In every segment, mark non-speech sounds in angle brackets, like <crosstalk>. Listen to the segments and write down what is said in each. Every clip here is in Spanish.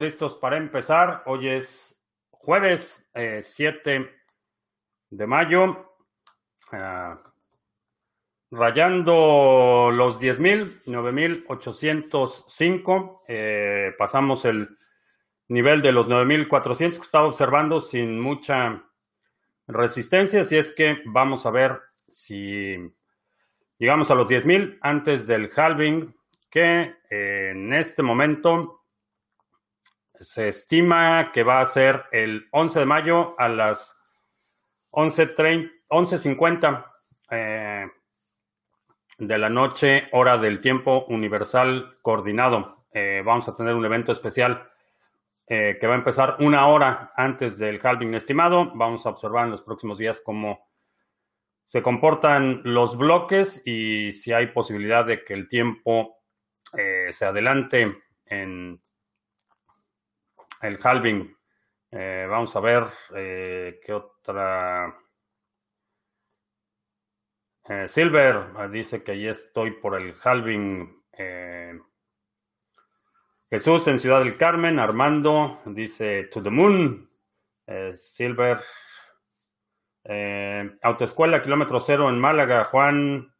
listos para empezar. Hoy es jueves 7 de mayo. Ah, rayando los 10.000, 9.805. Eh, pasamos el nivel de los 9.400 que estaba observando sin mucha resistencia. Así es que vamos a ver si llegamos a los 10.000 antes del halving, que eh, en este momento se estima que va a ser el 11 de mayo a las 11.50 eh, de la noche, hora del tiempo universal coordinado. Eh, vamos a tener un evento especial eh, que va a empezar una hora antes del halving estimado. Vamos a observar en los próximos días cómo se comportan los bloques y si hay posibilidad de que el tiempo se adelante en el halving. Eh, vamos a ver eh, qué otra. Eh, Silver dice que ya estoy por el halving. Jesús en Ciudad del Carmen. Armando dice to the moon. Silver. Autoescuela Kilómetro Cero en Málaga. Juan.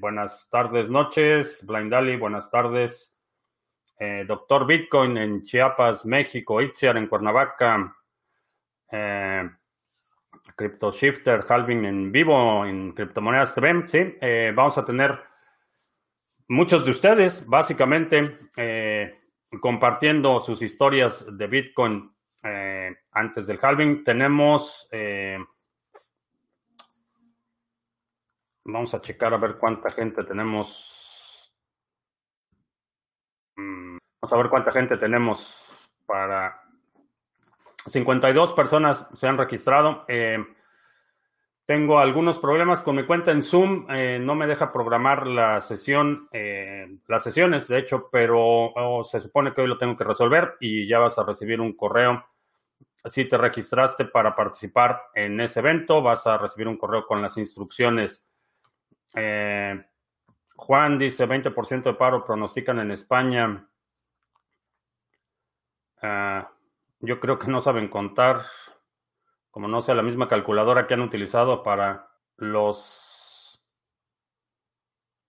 buenas tardes, noches. Blind Dali, buenas tardes. Eh, Doctor Bitcoin en Chiapas, México, Itziar en Cuernavaca, eh, Crypto Shifter, Halving en vivo en Criptomonedas TV, sí, eh, vamos a tener muchos de ustedes básicamente compartiendo sus historias de Bitcoin antes del halving. Tenemos, vamos a checar a ver cuánta gente tenemos Mm, vamos a ver cuánta gente tenemos para... 52 personas se han registrado. Eh, tengo algunos problemas con mi cuenta en Zoom. Eh, no me deja programar la sesión, eh, las sesiones, de hecho, pero oh, se supone que hoy lo tengo que resolver y ya vas a recibir un correo. Si te registraste para participar en ese evento, vas a recibir un correo con las instrucciones. Juan dice 20% de paro pronostican en España. Ah, yo creo que no saben contar, como no sea la misma calculadora que han utilizado para los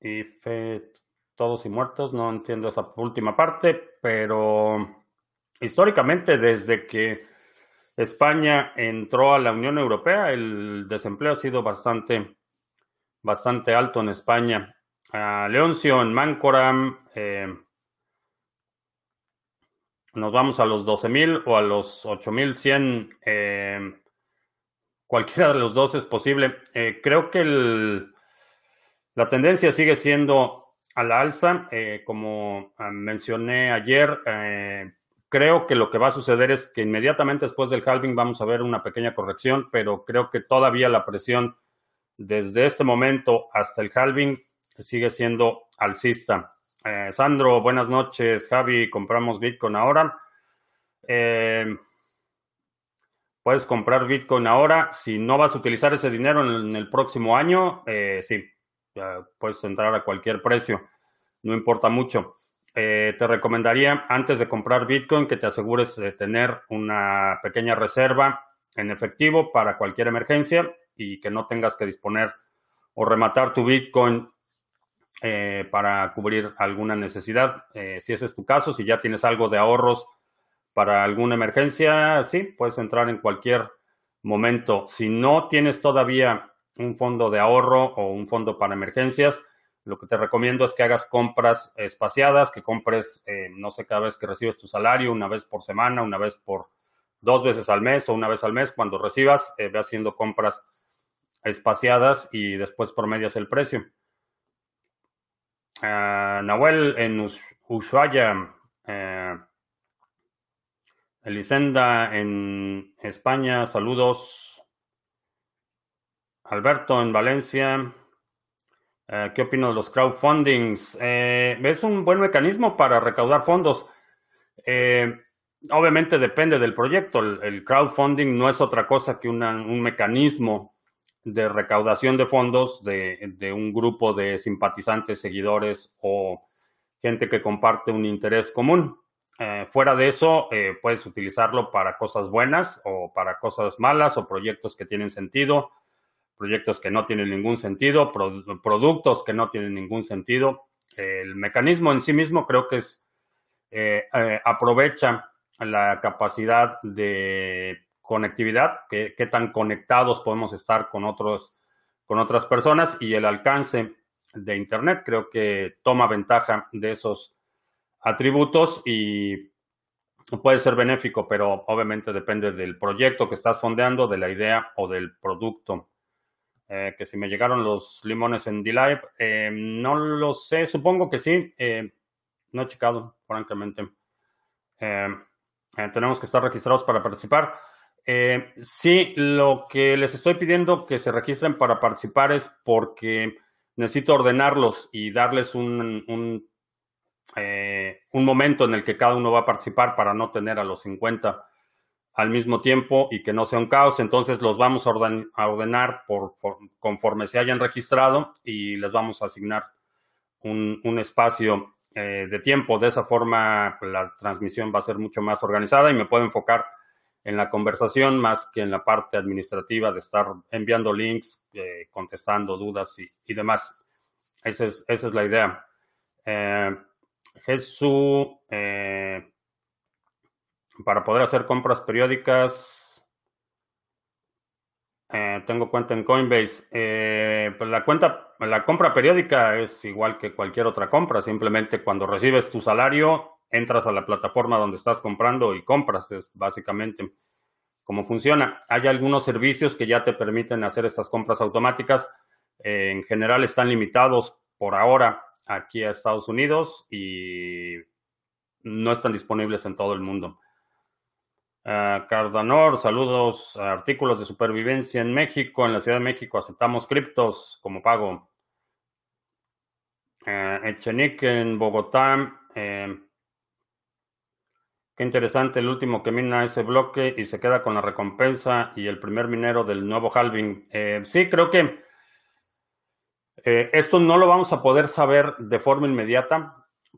IFE todos y muertos. No entiendo esa última parte, pero históricamente desde que España entró a la Unión Europea, el desempleo ha sido bastante, bastante alto en España a Leoncio en Mancoram. Eh, nos vamos a los 12.000 o a los 8.100. Eh, cualquiera de los dos es posible. Eh, creo que la tendencia sigue siendo a la alza. como ah, mencioné ayer, creo que lo que va a suceder es que inmediatamente después del halving vamos a ver una pequeña corrección, pero creo que todavía la presión desde este momento hasta el halving sigue siendo alcista. Eh, Sandro, buenas noches. Javi, compramos Bitcoin ahora. Eh, puedes comprar Bitcoin ahora. Si no vas a utilizar ese dinero en, el próximo año, eh, sí, puedes entrar a cualquier precio. No importa mucho. te recomendaría antes de comprar Bitcoin que te asegures de tener una pequeña reserva en efectivo para cualquier emergencia y que no tengas que disponer o rematar tu Bitcoin eh, para cubrir alguna necesidad. Eh, si ese es tu caso, si ya tienes algo de ahorros para alguna emergencia, sí, puedes entrar en cualquier momento. Si no tienes todavía un fondo de ahorro o un fondo para emergencias, lo que te recomiendo es que hagas compras espaciadas, que compres, eh, no sé, cada vez que recibes tu salario, una vez por semana, una vez por dos veces al mes o una vez al mes, cuando recibas, ve haciendo compras espaciadas y después promedias el precio. Uh, Nahuel en Ushuaia, eh, Elisenda en España, saludos. Alberto en Valencia, eh, ¿qué opino de los crowdfundings? es un buen mecanismo para recaudar fondos. obviamente depende del proyecto. El, crowdfunding no es otra cosa que un mecanismo de recaudación de fondos de, un grupo de simpatizantes, seguidores o gente que comparte un interés común. Eh, fuera de eso, eh, puedes utilizarlo para cosas buenas o para cosas malas o proyectos que tienen sentido, proyectos que no tienen ningún sentido, productos que no tienen ningún sentido. el mecanismo en sí mismo creo que es aprovecha la capacidad de conectividad, qué tan conectados podemos estar con otros con otras personas y el alcance de Internet. Creo que toma ventaja de esos atributos y puede ser benéfico, pero obviamente depende del proyecto que estás fondeando, de la idea o del producto. Eh, que si me llegaron los limones en D-Live, eh, no lo sé, supongo que sí. Eh, no he checado, francamente. tenemos que estar registrados para participar. Eh, sí, lo que les estoy pidiendo que se registren para participar es porque necesito ordenarlos y darles un, un, eh, un, momento en el que cada uno va a participar para no tener a los 50 al mismo tiempo y que no sea un caos. Entonces los vamos a, ordenar por, conforme se hayan registrado y les vamos a asignar un, un espacio eh, de tiempo. De esa forma la transmisión va a ser mucho más organizada y me puedo enfocar en la conversación más que en la parte administrativa de estar enviando links, eh, contestando dudas y, demás. Esa es, esa es, la idea. Eh, Jesús, eh, para poder hacer compras periódicas, tengo cuenta en Coinbase. pues la cuenta, la compra periódica es igual que cualquier otra compra. Simplemente cuando recibes tu salario, entras a la plataforma donde estás comprando y compras, es básicamente cómo funciona. Hay algunos servicios que ya te permiten hacer estas compras automáticas. Eh, en general están limitados por ahora aquí a Estados Unidos y no están disponibles en todo el mundo. Uh, Cardanor, saludos. Artículos de supervivencia en México. En la Ciudad de México aceptamos criptos como pago. Uh, Echenique en Bogotá. Eh, Qué interesante el último que mina ese bloque y se queda con la recompensa y el primer minero del nuevo halving. Eh, sí, creo que eh, esto no lo vamos a poder saber de forma inmediata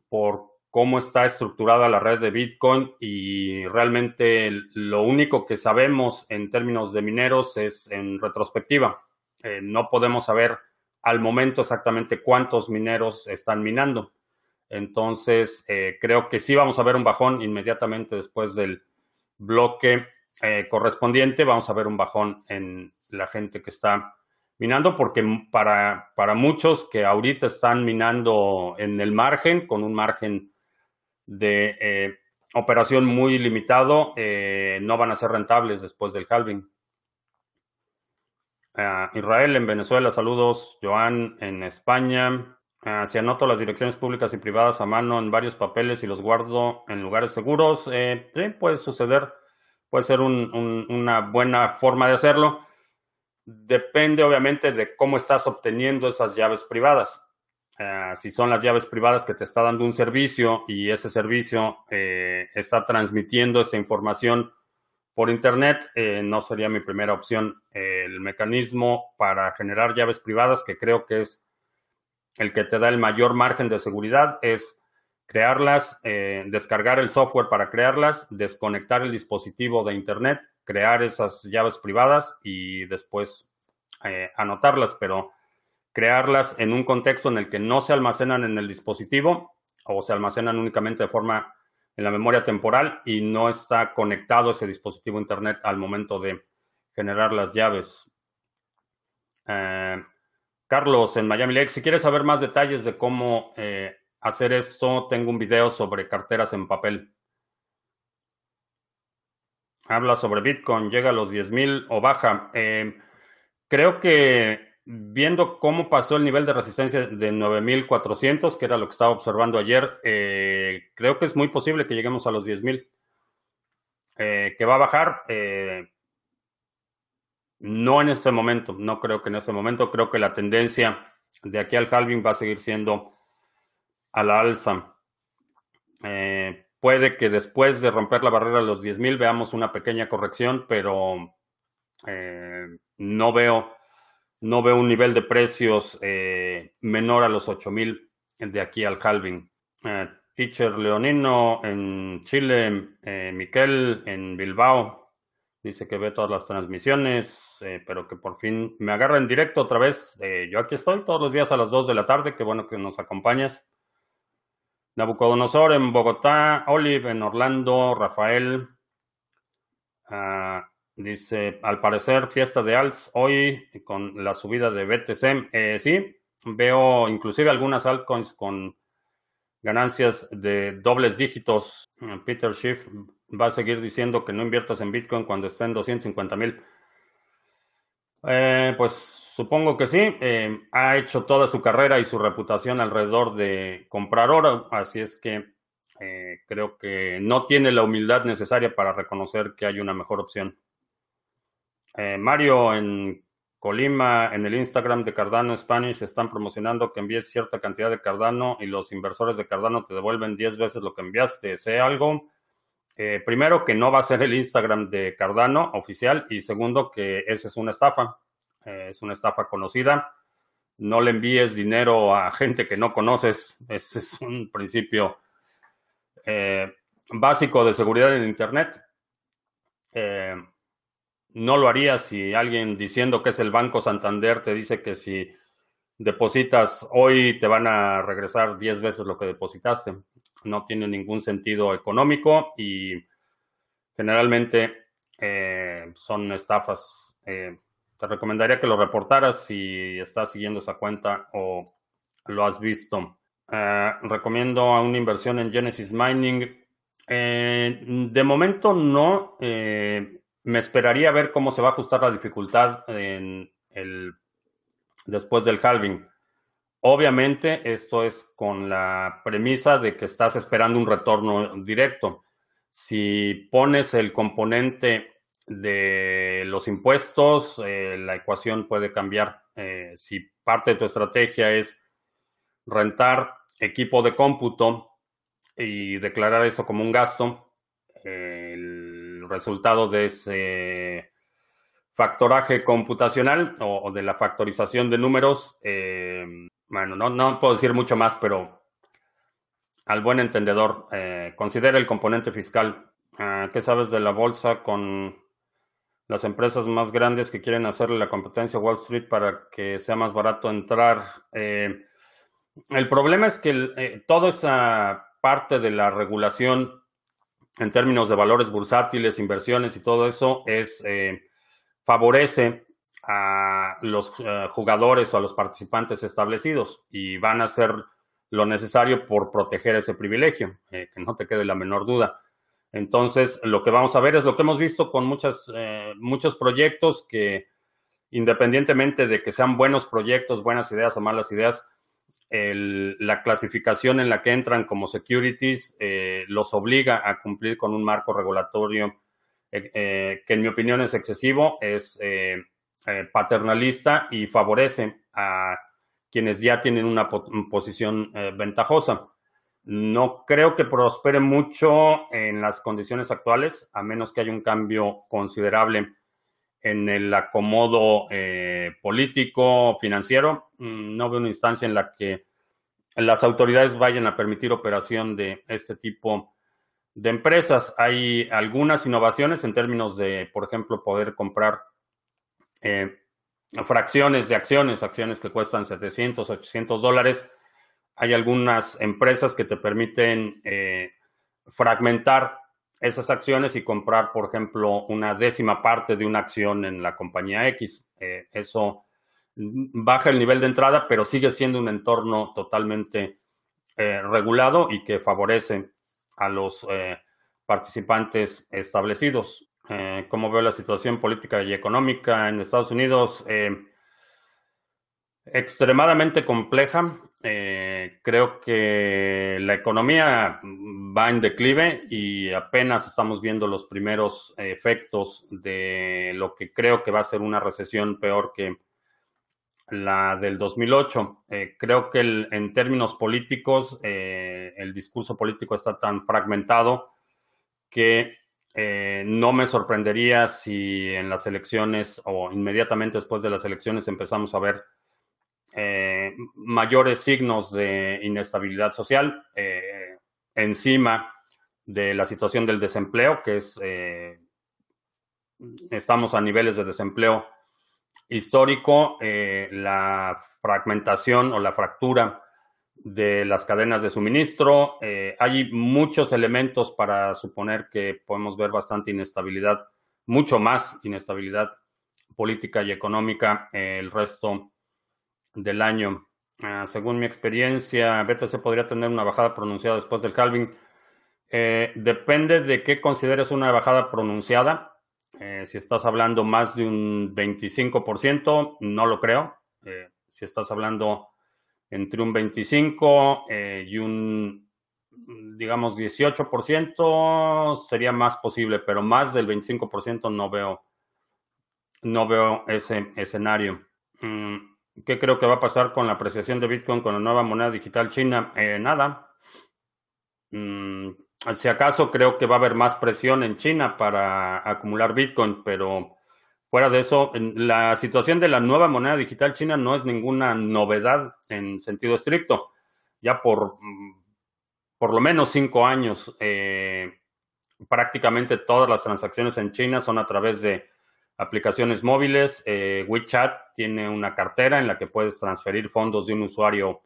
por cómo está estructurada la red de Bitcoin y realmente lo único que sabemos en términos de mineros es en retrospectiva. Eh, no podemos saber al momento exactamente cuántos mineros están minando. Entonces, eh, creo que sí vamos a ver un bajón inmediatamente después del bloque eh, correspondiente. Vamos a ver un bajón en la gente que está minando, porque para, para muchos que ahorita están minando en el margen, con un margen de eh, operación muy limitado, no van a ser rentables después del halving. Ah, Israel en Venezuela, saludos. Joan en España. Ah, si anoto las direcciones públicas y privadas a mano en varios papeles y los guardo en lugares seguros, eh, puede suceder, puede ser una buena forma de hacerlo. Depende obviamente de cómo estás obteniendo esas llaves privadas. Ah, si son las llaves privadas que te está dando un servicio y ese servicio eh, está transmitiendo esa información por Internet, eh, no sería mi primera opción. el mecanismo para generar llaves privadas, que creo que es el que te da el mayor margen de seguridad es crearlas, eh, descargar el software para crearlas, desconectar el dispositivo de Internet, crear esas llaves privadas y después eh, anotarlas, pero crearlas en un contexto en el que no se almacenan en el dispositivo o se almacenan únicamente de forma en la memoria temporal y no está conectado ese dispositivo Internet al momento de generar las llaves. Eh, Carlos, en Miami Lake, si quieres saber más detalles de cómo eh, hacer esto, tengo un video sobre carteras en papel. Habla sobre Bitcoin, llega a los 10.000 o baja. Eh, creo que viendo cómo pasó el nivel de resistencia de 9.400, que era lo que estaba observando ayer, eh, creo que es muy posible que lleguemos a los 10.000. que va a bajar, no en este momento, no creo que en este momento, creo que la tendencia de aquí al halving va a seguir siendo a la alza. Eh, puede que después de romper la barrera de los 10.000 veamos una pequeña corrección, pero eh, no veo no un nivel de precios eh, menor a los 8.000 de aquí al halving. Teacher Leonino en Chile, eh, Miquel en Bilbao, dice que ve todas las transmisiones, eh, pero que por fin me agarra en directo otra vez. Eh, yo aquí estoy todos los días a las 2 de la tarde, qué bueno que nos acompañas. Nabucodonosor en Bogotá, Olive en Orlando, Rafael. Ah, dice, al parecer, fiesta de alts hoy con la subida de BTC. Eh, sí, veo inclusive algunas altcoins con ganancias de dobles dígitos. Peter Schiff va a seguir diciendo que no inviertas en Bitcoin cuando esté en 250 mil. Eh, pues supongo que sí. Eh, ha hecho toda su carrera y su reputación alrededor de comprar oro, así es que eh, creo que no tiene la humildad necesaria para reconocer que hay una mejor opción. Mario en Colima, en el Instagram de Cardano Spanish, están promocionando que envíes cierta cantidad de Cardano y los inversores de Cardano te devuelven 10 veces lo que enviaste. ¿Sé algo? Eh, primero, que no va a ser el Instagram de Cardano oficial y segundo, que esa es una estafa. Eh, es una estafa conocida. No le envíes dinero a gente que no conoces. <laughs> Ese es un principio eh, básico de seguridad en Internet. No lo haría si alguien diciendo que es el Banco Santander te dice que si depositas hoy te van a regresar 10 veces lo que depositaste no tiene ningún sentido económico y generalmente eh, son estafas. Eh, te recomendaría que lo reportaras si estás siguiendo esa cuenta o lo has visto. Eh, recomiendo una inversión en Genesis Mining. de momento no. Me esperaría ver cómo se va a ajustar la dificultad en el, después del halving. Obviamente, esto es con la premisa de que estás esperando un retorno directo. Si pones el componente de los impuestos, eh, la ecuación puede cambiar. Eh, si parte de tu estrategia es rentar equipo de cómputo y declarar eso como un gasto, el resultado de ese factoraje computacional o, de la factorización de números eh, bueno, no, no puedo decir mucho más, pero al buen entendedor, eh, considera el componente fiscal. Ah, ¿Qué sabes de la bolsa con las empresas más grandes que quieren hacerle la competencia a Wall Street para que sea más barato entrar? Eh, el problema es que eh, toda esa parte de la regulación en términos de valores bursátiles, inversiones y todo eso es favorece a los eh, jugadores o a los participantes establecidos y van a hacer lo necesario por proteger ese privilegio, eh, que no te quede la menor duda. Entonces, lo que vamos a ver es lo que hemos visto con eh, muchos proyectos que, independientemente de que sean buenos proyectos, buenas ideas o malas ideas, la clasificación en la que entran como securities los obliga a cumplir con un marco regulatorio que en mi opinión es excesivo, es eh, paternalista y favorece a quienes ya tienen una posición eh, ventajosa. No creo que prospere mucho en las condiciones actuales, a menos que haya un cambio considerable en el acomodo eh, político, financiero. Mm, no veo una instancia en la que las autoridades vayan a permitir operación de este tipo de empresas. Hay algunas innovaciones en términos de, por ejemplo, poder comprar eh, fracciones de acciones, acciones que cuestan 700, 800 dólares. Hay algunas empresas que te permiten eh, fragmentar esas acciones y comprar, por ejemplo, una décima parte de una acción en la compañía X. Eh, eso baja el nivel de entrada, pero sigue siendo un entorno totalmente regulado y que favorece a los participantes establecidos. Eh, cómo veo la situación política y económica en Estados Unidos. Eh, extremadamente compleja. Eh, creo que la economía va en declive y apenas estamos viendo los primeros efectos de lo que creo que va a ser una recesión peor que la del 2008. creo que en términos políticos el discurso político está tan fragmentado que eh, no me sorprendería si en las elecciones o inmediatamente después de las elecciones empezamos a ver eh, mayores signos de inestabilidad social. Eh, encima de la situación del desempleo, que es, eh, estamos a niveles de desempleo histórico, la fragmentación o la fractura de las cadenas de suministro. Hay muchos elementos para suponer que podemos ver bastante inestabilidad, mucho más inestabilidad política y económica el resto del año. Ah, según mi experiencia, BTC podría tener una bajada pronunciada después del halving. Eh, depende de qué consideres una bajada pronunciada. Eh, si estás hablando más de un 25%, no lo creo. Eh, si estás hablando entre un 25 y un, digamos, 18%, sería más posible, pero más del 25% no veo, no veo ese escenario. Mm, ¿Qué creo que va a pasar con la apreciación de Bitcoin con la nueva moneda digital china? nada. Mm, si acaso creo que va a haber más presión en China para acumular Bitcoin, pero fuera de eso, la situación de la nueva moneda digital china no es ninguna novedad en sentido estricto. Ya por, por lo menos cinco años, eh, prácticamente todas las transacciones en China son a través de aplicaciones móviles. Eh, WeChat tiene una cartera en la que puedes transferir fondos de un usuario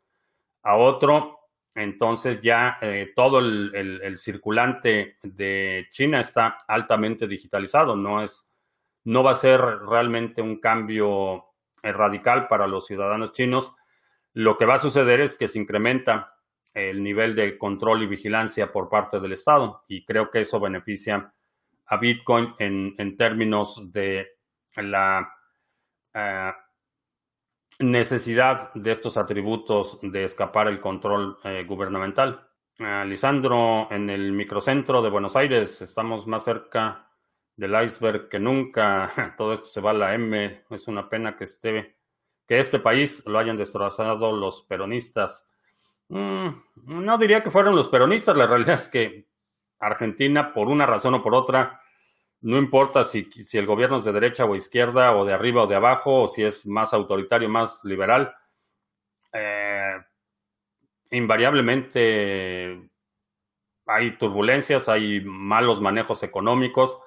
a otro entonces ya eh, todo el, circulante de China está altamente digitalizado. No es, no va a ser realmente un cambio eh, radical para los ciudadanos chinos. Lo que va a suceder es que se incrementa el nivel de control y vigilancia por parte del Estado y creo que eso beneficia a Bitcoin en, términos de la eh, necesidad de estos atributos de escapar el control eh, gubernamental. Uh, Lisandro, en el microcentro de Buenos Aires estamos más cerca del iceberg que nunca. <laughs> Todo esto se va a la M. Es una pena que esté, que este país lo hayan destrozado los peronistas. Mm, no diría que fueron los peronistas. La realidad es que Argentina, por una razón o por otra, no importa si, si, el gobierno es de derecha o izquierda, o de arriba o de abajo, o si es más autoritario, más liberal, eh, invariablemente hay turbulencias, hay malos manejos económicos,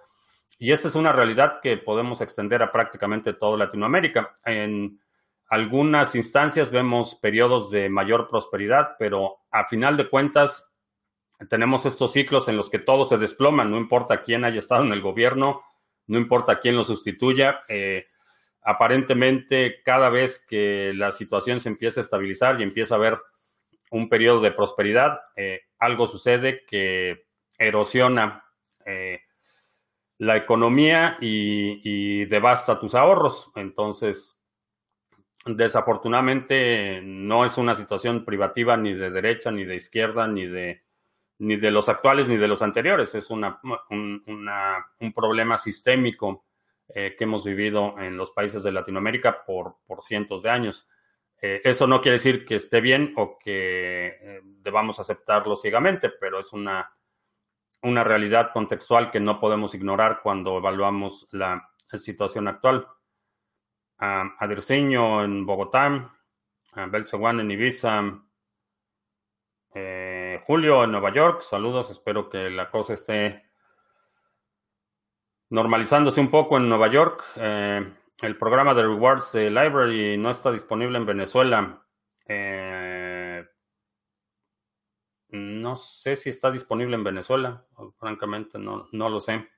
y esta es una realidad que podemos extender a prácticamente toda Latinoamérica. En algunas instancias vemos periodos de mayor prosperidad, pero a final de cuentas tenemos estos ciclos en los que todo se desploma, no importa quién haya estado en el gobierno, no importa quién lo sustituya. Eh, aparentemente, cada vez que la situación se empieza a estabilizar y empieza a haber un periodo de prosperidad, eh, algo sucede que erosiona eh, la economía y devasta tus ahorros. Entonces, desafortunadamente, no es una situación privativa ni de derecha, ni de izquierda, ni de ni de los actuales ni de los anteriores. Es una, un, problema sistémico eh, que hemos vivido en los países de Latinoamérica por, por cientos de años. Eh, eso no quiere decir que esté bien o que eh, debamos aceptarlo ciegamente, pero es una, una realidad contextual que no podemos ignorar cuando evaluamos la situación actual. Adirceño en Bogotá, uh, en Ibiza, eh, Julio en Nueva York, saludos, espero que la cosa esté normalizándose un poco en Nueva York. Eh, el programa de rewards de Library no está disponible en Venezuela. Eh, no sé si está disponible en Venezuela, francamente no, no lo sé.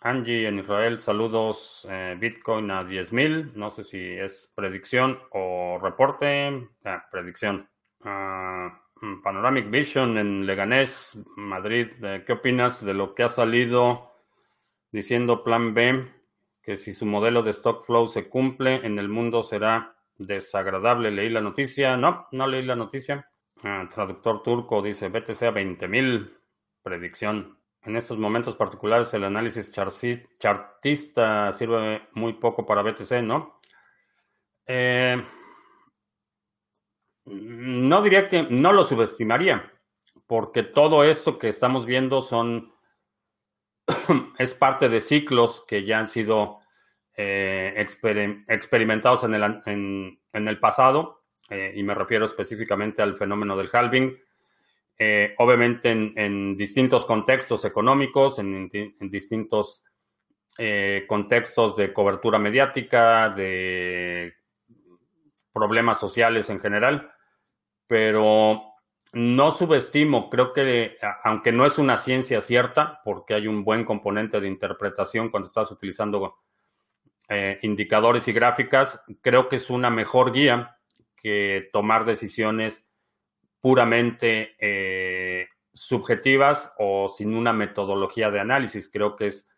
Angie en Israel, saludos. Eh, Bitcoin a 10.000. No sé si es predicción o reporte. Ah, predicción. Ah, mm, Panoramic Vision en Leganés, Madrid. Eh, ¿Qué opinas de lo que ha salido diciendo Plan B? Que si su modelo de stock flow se cumple, en el mundo será desagradable. Leí la noticia. No, no leí la noticia. Ah, traductor turco dice BTC a 20.000. Predicción. En estos momentos particulares el análisis chartista sirve muy poco para BTC, ¿no? Eh, no diría que no lo subestimaría, porque todo esto que estamos viendo son <coughs> es parte de ciclos que ya han sido eh, experimentados en el, en el pasado y me refiero específicamente al fenómeno del halving. Obviamente en, distintos contextos económicos, en, distintos contextos de cobertura mediática, de problemas sociales en general, pero no subestimo, creo que aunque no es una ciencia cierta, porque hay un buen componente de interpretación cuando estás utilizando eh, indicadores y gráficas, creo que es una mejor guía que tomar decisiones puramente eh, subjetivas o sin una metodología de análisis. Creo que es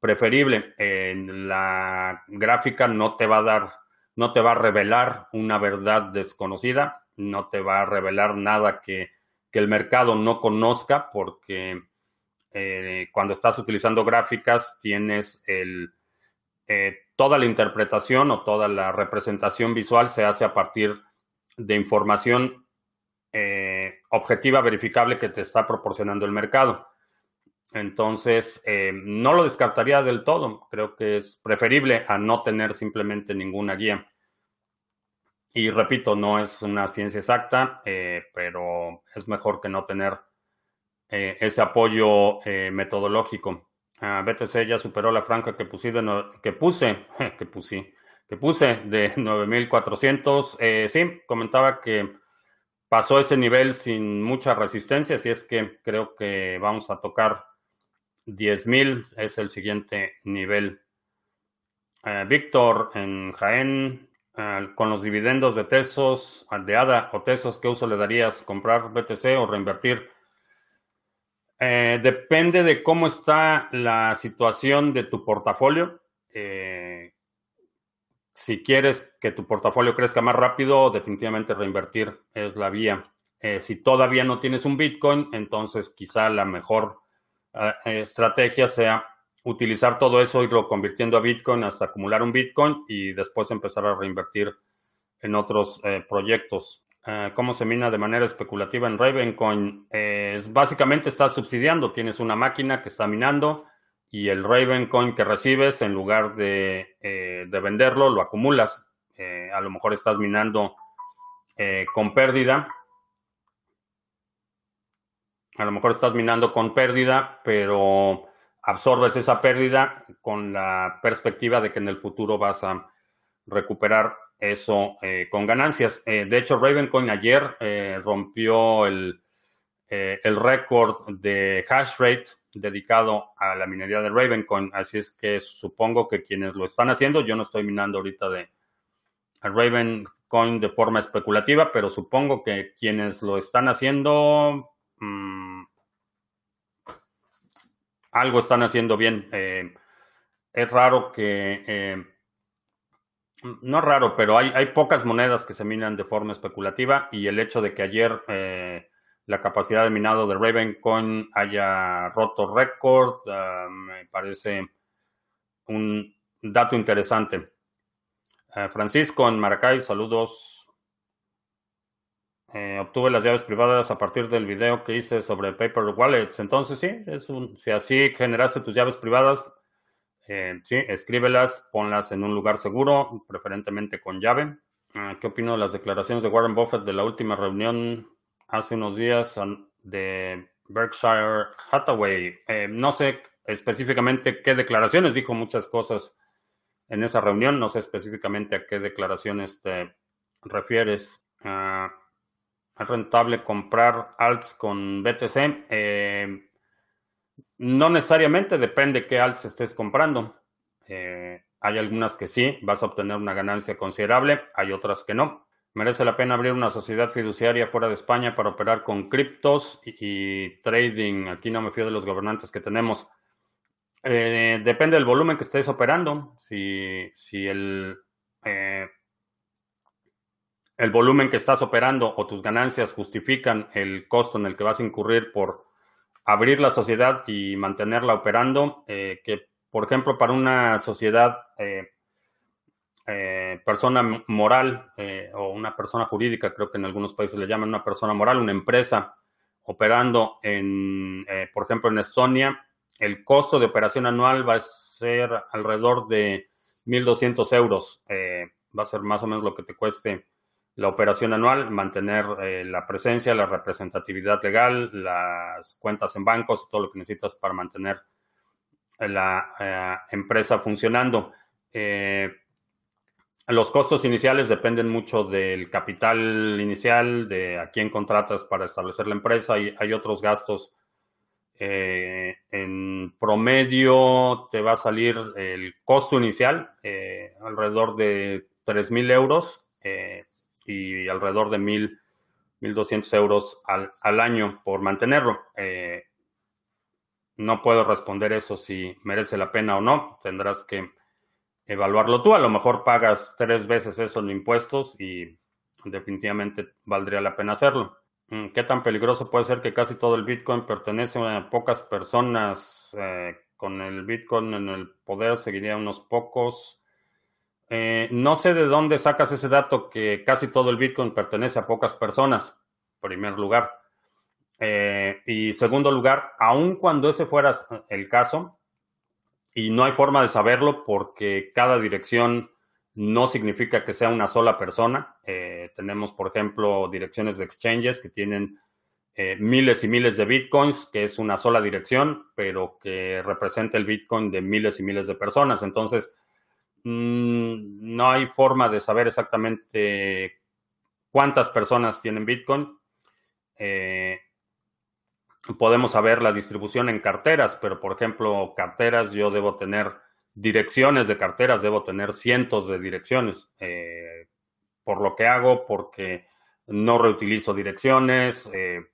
preferible. La gráfica no te va a dar, no te va a revelar una verdad desconocida no te va a revelar nada que, el mercado no conozca porque eh, cuando estás utilizando gráficas tienes el, eh, toda la interpretación o toda la representación visual se hace a partir de información eh, objetiva, verificable que te está proporcionando el mercado. Entonces, no lo descartaría del todo. Creo que es preferible a no tener simplemente ninguna guía. Y repito, no es una ciencia exacta, eh, pero es mejor que no tener eh, ese apoyo eh, metodológico. Ah, BTC ya superó la franja que, puse, que puse, <laughs> que puse, que puse de <laughs> 9400. sí, comentaba que pasó ese nivel sin mucha resistencia, así es que creo que vamos a tocar 10.000, es el siguiente nivel. Víctor en Jaén, con los dividendos de Tesos, de ADA o Tesos, ¿qué uso le darías? ¿Comprar BTC o reinvertir? Eh, depende de cómo está la situación de tu portafolio. Eh, si quieres que tu portafolio crezca más rápido, definitivamente reinvertir es la vía. Eh, si todavía no tienes un Bitcoin, entonces quizá la mejor estrategia sea utilizar todo eso, irlo convirtiendo a Bitcoin hasta acumular un Bitcoin y después empezar a reinvertir en otros eh, proyectos. Eh, ¿Cómo se mina de manera especulativa en Ravencoin? Eh, básicamente estás subsidiando, tienes una máquina que está minando y el Ravencoin que recibes, en lugar de, de venderlo, lo acumulas. a lo mejor estás minando con pérdida. A lo mejor estás minando con pérdida, pero absorbes esa pérdida con la perspectiva de que en el futuro vas a recuperar eso eh, con ganancias. Eh, de hecho, Ravencoin ayer eh, rompió el, el récord de hash rate dedicado a la minería de Ravencoin. Así es que supongo que quienes lo están haciendo, yo no estoy minando ahorita de Ravencoin de forma especulativa, pero supongo que quienes lo están haciendo... Mm, algo están haciendo bien. Eh, es raro que, eh, no raro, pero hay, hay, pocas monedas que se minan de forma especulativa y el hecho de que ayer eh, la capacidad de minado de Ravencoin haya roto récord me parece un dato interesante. Francisco en Maracay, saludos. Eh, obtuve las llaves privadas a partir del video que hice sobre Paper Wallets. Entonces, sí, es un, si así generaste tus llaves privadas, eh, sí, escríbelas, ponlas en un lugar seguro, preferentemente con llave. Ah, ¿Qué opino de las declaraciones de Warren Buffett de la última reunión hace unos días de Berkshire Hathaway? Eh, no sé específicamente qué declaraciones, dijo muchas cosas en esa reunión, no sé específicamente a qué declaraciones te refieres. Uh, ¿Es rentable comprar alts con BTC? Eh, no necesariamente, depende qué alts estés comprando. Eh, hay algunas que sí, vas a obtener una ganancia considerable, hay otras que no. ¿Merece la pena abrir una sociedad fiduciaria fuera de España para operar con criptos y, trading? Aquí no me fío de los gobernantes que tenemos. Eh, depende del volumen que estés operando. Si, el el volumen que estás operando o tus ganancias justifican el costo en el que vas a incurrir por abrir la sociedad y mantenerla operando, eh, que por ejemplo para una sociedad eh, eh, persona moral o una persona jurídica, creo que en algunos países le llaman una persona moral, una empresa operando en, por ejemplo en Estonia, el costo de operación anual va a ser alrededor de 1.200 euros, va a ser más o menos lo que te cueste la operación anual, mantener eh, la presencia, la representatividad legal, las cuentas en bancos, todo lo que necesitas para mantener la eh, empresa funcionando. Eh, los costos iniciales dependen mucho del capital inicial, de a quién contratas para establecer la empresa hay otros gastos. en promedio te va a salir el costo inicial alrededor de 3.000 euros y alrededor de mil, mil doscientos euros al, al, año por mantenerlo. Eh, no puedo responder eso si merece la pena o no. Tendrás que evaluarlo tú. A lo mejor pagas tres veces eso en impuestos y definitivamente valdría la pena hacerlo. Mm, ¿Qué tan peligroso puede ser que casi todo el Bitcoin pertenece a pocas personas? Eh, con el Bitcoin en el poder seguiría unos pocos. Eh, no sé de dónde sacas ese dato que casi todo el Bitcoin pertenece a pocas personas, primer lugar. Eh, y segundo lugar, aun cuando ese fuera el caso, y no hay forma de saberlo porque cada dirección no significa que sea una sola persona. Eh, tenemos, por ejemplo, direcciones de exchanges que tienen miles y miles de bitcoins, que es una sola dirección, pero que representa el bitcoin de miles y miles de personas. Entonces, Mm, no hay forma de saber exactamente cuántas personas tienen Bitcoin. Eh, podemos saber la distribución en carteras, pero por ejemplo, carteras yo debo tener direcciones de carteras, debo tener cientos de direcciones. Eh, por lo que hago, porque no reutilizo direcciones eh,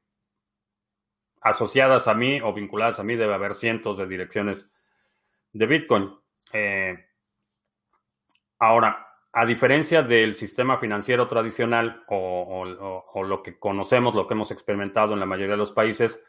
asociadas a mí o vinculadas a mí, debe haber cientos de direcciones de Bitcoin. Ahora, a diferencia del sistema financiero tradicional o, lo que conocemos, lo que hemos experimentado en la mayoría de los países,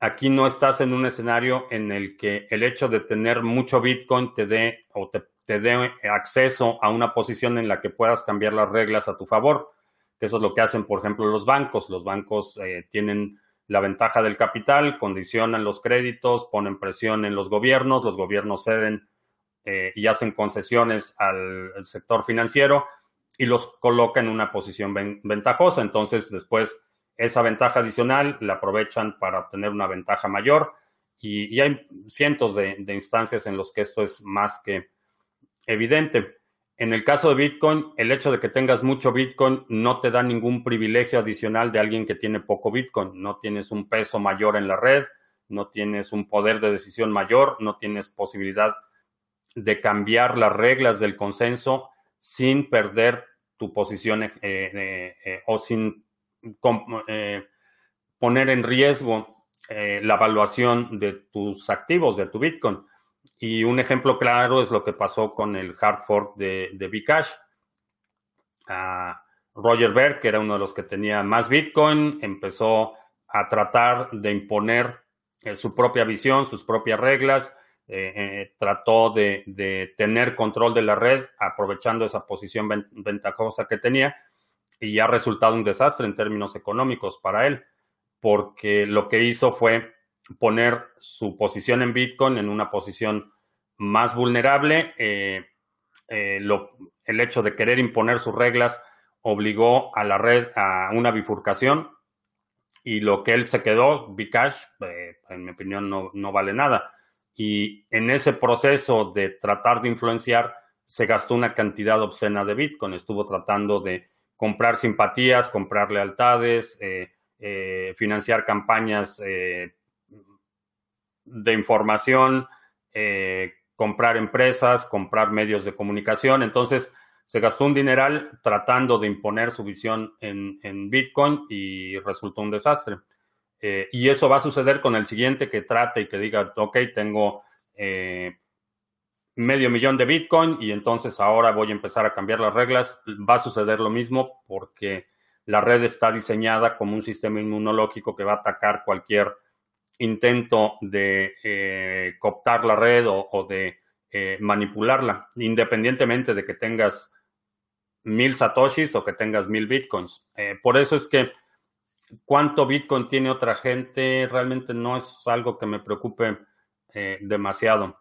aquí no estás en un escenario en el que el hecho de tener mucho Bitcoin te dé o te, dé acceso a una posición en la que puedas cambiar las reglas a tu favor. Eso es lo que hacen, por ejemplo, los bancos. Los bancos eh, tienen la ventaja del capital, condicionan los créditos, ponen presión en los gobiernos, los gobiernos ceden eh, y hacen concesiones al, sector financiero y los coloca en una posición ventajosa. Entonces, después, esa ventaja adicional la aprovechan para obtener una ventaja mayor y, hay cientos de, instancias en los que esto es más que evidente. En el caso de Bitcoin, el hecho de que tengas mucho Bitcoin no te da ningún privilegio adicional de alguien que tiene poco Bitcoin. No tienes un peso mayor en la red, no tienes un poder de decisión mayor, no tienes posibilidad de cambiar las reglas del consenso sin perder tu posición eh, eh, o sin eh, poner en riesgo la evaluación de tus activos, de tu Bitcoin. Y un ejemplo claro es lo que pasó con el hard fork de, de Bcash. Ah, Roger Ver, que era uno de los que tenía más Bitcoin, empezó a tratar de imponer su propia visión, sus propias reglas, eh, eh, trató de, tener control de la red aprovechando esa posición ventajosa que tenía y ha resultado un desastre en términos económicos para él, porque lo que hizo fue poner su posición en Bitcoin en una posición más vulnerable. Eh, el hecho de querer imponer sus reglas obligó a la red a una bifurcación y lo que él se quedó, Bcash, en mi opinión, no, no vale nada y en ese proceso de tratar de influenciar se gastó una cantidad obscena de Bitcoin. Estuvo tratando de comprar simpatías, comprar lealtades, eh, eh, financiar campañas eh, de información, comprar empresas, comprar medios de comunicación. Entonces, se gastó un dineral tratando de imponer su visión en, en Bitcoin y resultó un desastre. Y eso va a suceder con el siguiente que trate y que diga, ok, tengo eh, medio millón de Bitcoin y entonces ahora voy a empezar a cambiar las reglas. Va a suceder lo mismo porque la red está diseñada como un sistema inmunológico que va a atacar cualquier intento de eh, cooptar la red o, de manipularla, independientemente de que tengas mil satoshis o que tengas mil bitcoins. por eso es que cuánto Bitcoin tiene otra gente realmente no es algo que me preocupe eh, demasiado.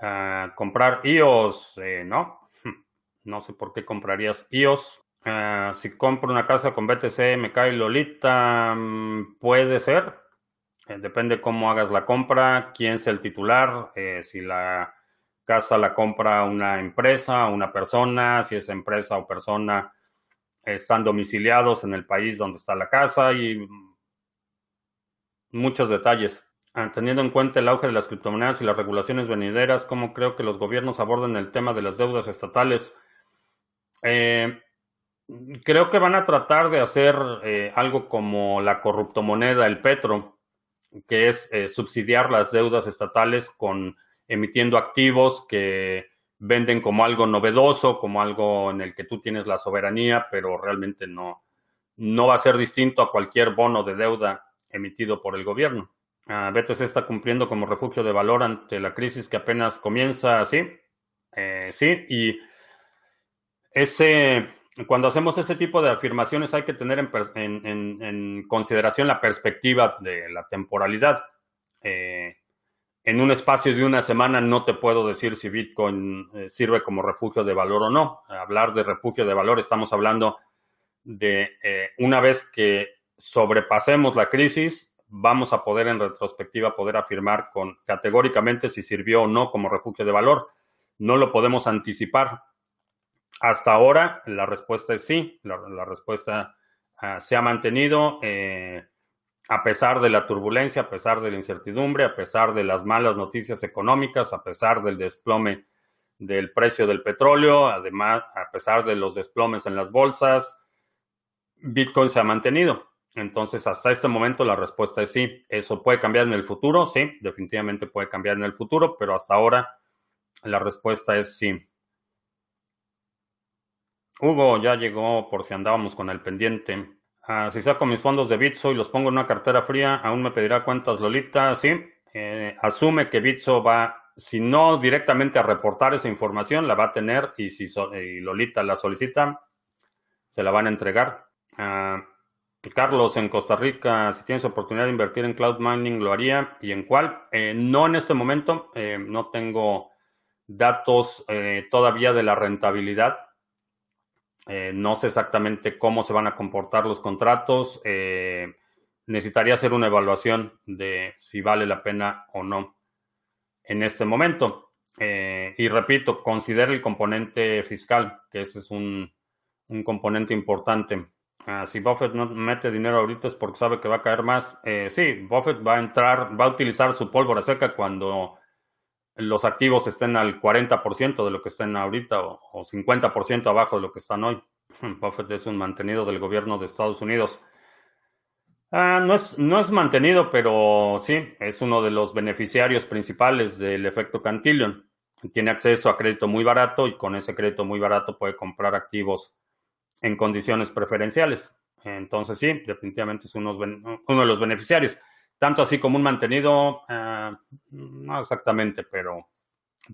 Ah, comprar IOS, eh, no. <laughs> No sé por qué comprarías IOS. Ah, si compro una casa con BTC, me cae Lolita, mm, puede ser. Eh, depende cómo hagas la compra, quién es el titular, eh, si la casa la compra una empresa, una persona, si esa empresa o persona están domiciliados en el país donde está la casa y muchos detalles. Ah, teniendo en cuenta el auge de las criptomonedas y las regulaciones venideras, ¿cómo creo que los gobiernos aborden el tema de las deudas estatales? Eh, creo que van a tratar de hacer eh, algo como la corruptomoneda, el petro, que es eh, subsidiar las deudas estatales con emitiendo activos que venden como algo novedoso, como algo en el que tú tienes la soberanía, pero realmente no, no va a ser distinto a cualquier bono de deuda emitido por el gobierno. Uh, BTC está cumpliendo como refugio de valor ante la crisis que apenas comienza, sí, eh, sí, y ese, cuando hacemos ese tipo de afirmaciones hay que tener en, en, en consideración la perspectiva de la temporalidad. Eh, en un espacio de una semana no te puedo decir si Bitcoin eh, sirve como refugio de valor o no. Hablar de refugio de valor, estamos hablando de eh, una vez que sobrepasemos la crisis, vamos a poder en retrospectiva poder afirmar con categóricamente si sirvió o no como refugio de valor. No lo podemos anticipar. Hasta ahora la respuesta es sí, la, respuesta uh, se ha mantenido. Eh, a pesar de la turbulencia, a pesar de la incertidumbre, a pesar de las malas noticias económicas, a pesar del desplome del precio del petróleo, además, a pesar de los desplomes en las bolsas, Bitcoin se ha mantenido. Entonces, hasta este momento la respuesta es sí. ¿Eso puede cambiar en el futuro? Sí, definitivamente puede cambiar en el futuro, pero hasta ahora la respuesta es sí. Hugo ya llegó por si andábamos con el pendiente. Uh, si saco mis fondos de Bitso y los pongo en una cartera fría, aún me pedirá cuentas Lolita. Sí, eh, asume que Bitso va, si no directamente a reportar esa información, la va a tener y si so, y Lolita la solicita, se la van a entregar. Uh, Carlos, en Costa Rica, si tienes oportunidad de invertir en cloud mining, lo haría. ¿Y en cuál? Eh, no en este momento, eh, no tengo datos eh, todavía de la rentabilidad no sé exactamente cómo se van a comportar los contratos. Necesitaría hacer una evaluación de si vale la pena o no en este momento. Y repito, considere el componente fiscal, que ese es un, un componente importante. Uh, si Buffett no mete dinero ahorita es porque sabe que va a caer más. Eh, sí, Buffett va a entrar, va a utilizar su pólvora seca cuando los activos estén al 40% de lo que están ahorita o, o 50% abajo de lo que están hoy. <laughs> Buffett es un mantenido del gobierno de Estados Unidos. Ah, no, es, no es mantenido, pero sí, es uno de los beneficiarios principales del efecto Cantillon. Tiene acceso a crédito muy barato y con ese crédito muy barato puede comprar activos en condiciones preferenciales. Entonces sí, definitivamente es uno, uno de los beneficiarios. Tanto así como un mantenido, uh, no exactamente, pero,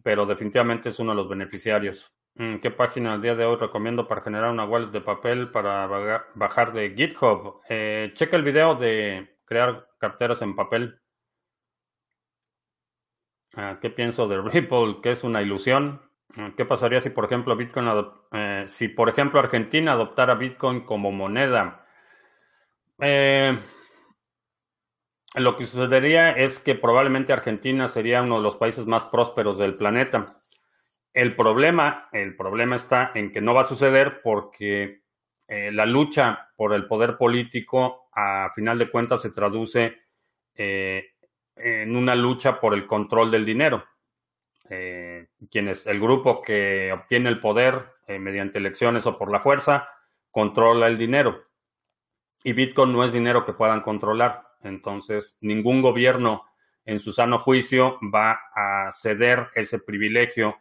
pero definitivamente es uno de los beneficiarios. Mm, ¿Qué página al día de hoy recomiendo para generar una wallet de papel para bajar de GitHub? Eh, checa el video de crear carteras en papel. Uh, ¿Qué pienso de Ripple? Que es una ilusión. ¿Qué pasaría si, por ejemplo, Bitcoin eh, si, por ejemplo, Argentina adoptara Bitcoin como moneda? Eh, lo que sucedería es que probablemente Argentina sería uno de los países más prósperos del planeta. El problema, el problema está en que no va a suceder porque eh, la lucha por el poder político, a final de cuentas, se traduce eh, en una lucha por el control del dinero. Eh, quien es el grupo que obtiene el poder eh, mediante elecciones o por la fuerza, controla el dinero. Y Bitcoin no es dinero que puedan controlar. Entonces, ningún gobierno en su sano juicio va a ceder ese privilegio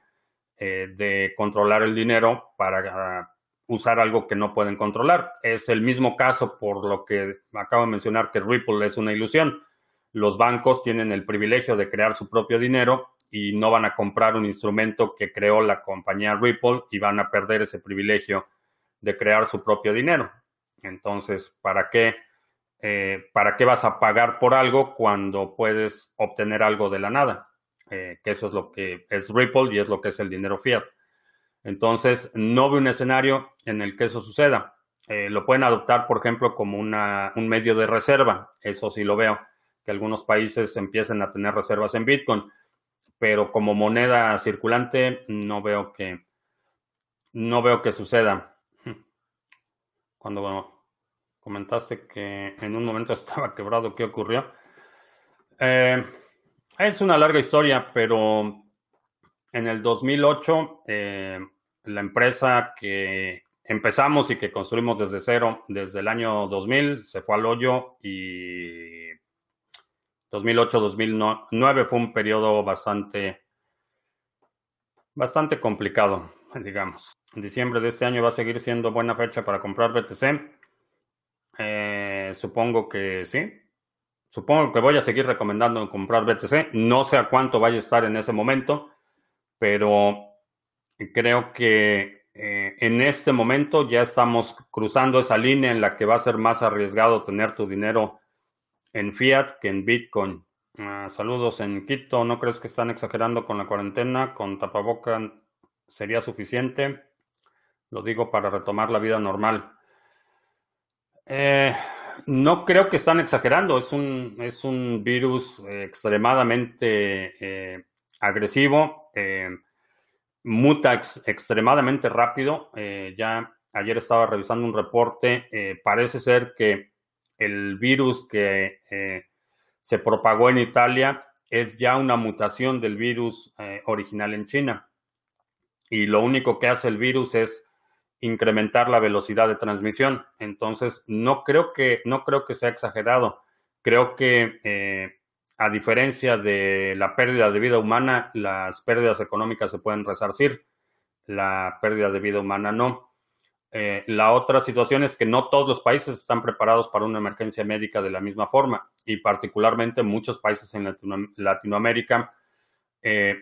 eh, de controlar el dinero para uh, usar algo que no pueden controlar. Es el mismo caso por lo que acabo de mencionar que Ripple es una ilusión. Los bancos tienen el privilegio de crear su propio dinero y no van a comprar un instrumento que creó la compañía Ripple y van a perder ese privilegio de crear su propio dinero. Entonces, ¿para qué? eh, ¿para qué vas a pagar por algo cuando puedes obtener algo de la nada? Eh, que eso es lo que es Ripple y es lo que es el dinero fiat. Entonces, no veo un escenario en el que eso suceda. Eh, lo pueden adoptar, por ejemplo, como una, un medio de reserva. Eso sí lo veo, que algunos países empiecen a tener reservas en Bitcoin, pero como moneda circulante no veo que no veo que suceda. Cuando comentaste que en un momento <laughs> estaba quebrado, ¿qué ocurrió? Eh, es una larga historia, pero en el 2008 eh, la empresa que empezamos y que construimos desde cero, desde el año 2000, se fue al hoyo y 2008-2009 fue un periodo bastante, bastante complicado, <laughs> digamos. En diciembre de este año va a seguir siendo buena fecha para comprar BTC. Eh, supongo que sí. Supongo que voy a seguir recomendando comprar BTC. No sé a cuánto vaya a estar en ese momento, pero creo que eh, en este momento ya estamos cruzando esa línea en la que va a ser más arriesgado tener tu dinero en fiat que en Bitcoin. Ah, saludos en Quito. ¿No crees que están exagerando con la cuarentena? ¿Con tapaboca sería suficiente? Lo digo para retomar la vida normal. Eh, no creo que están exagerando. Es un, es un virus extremadamente eh, agresivo muta extremadamente rápido. Eh, ya ayer estaba revisando un reporte. Eh, parece ser que el virus que eh, se propagó en Italia es ya una mutación del virus original en China. Y lo único que hace el virus es incrementar la velocidad de transmisión. Entonces, no creo que, no creo que sea exagerado. Creo que a diferencia de la pérdida de vida humana, las pérdidas económicas se pueden resarcir, la pérdida de vida humana no. Eh, la otra situación es que no todos los países están preparados para una emergencia médica de la misma forma y particularmente muchos países en Latinoamérica, eh,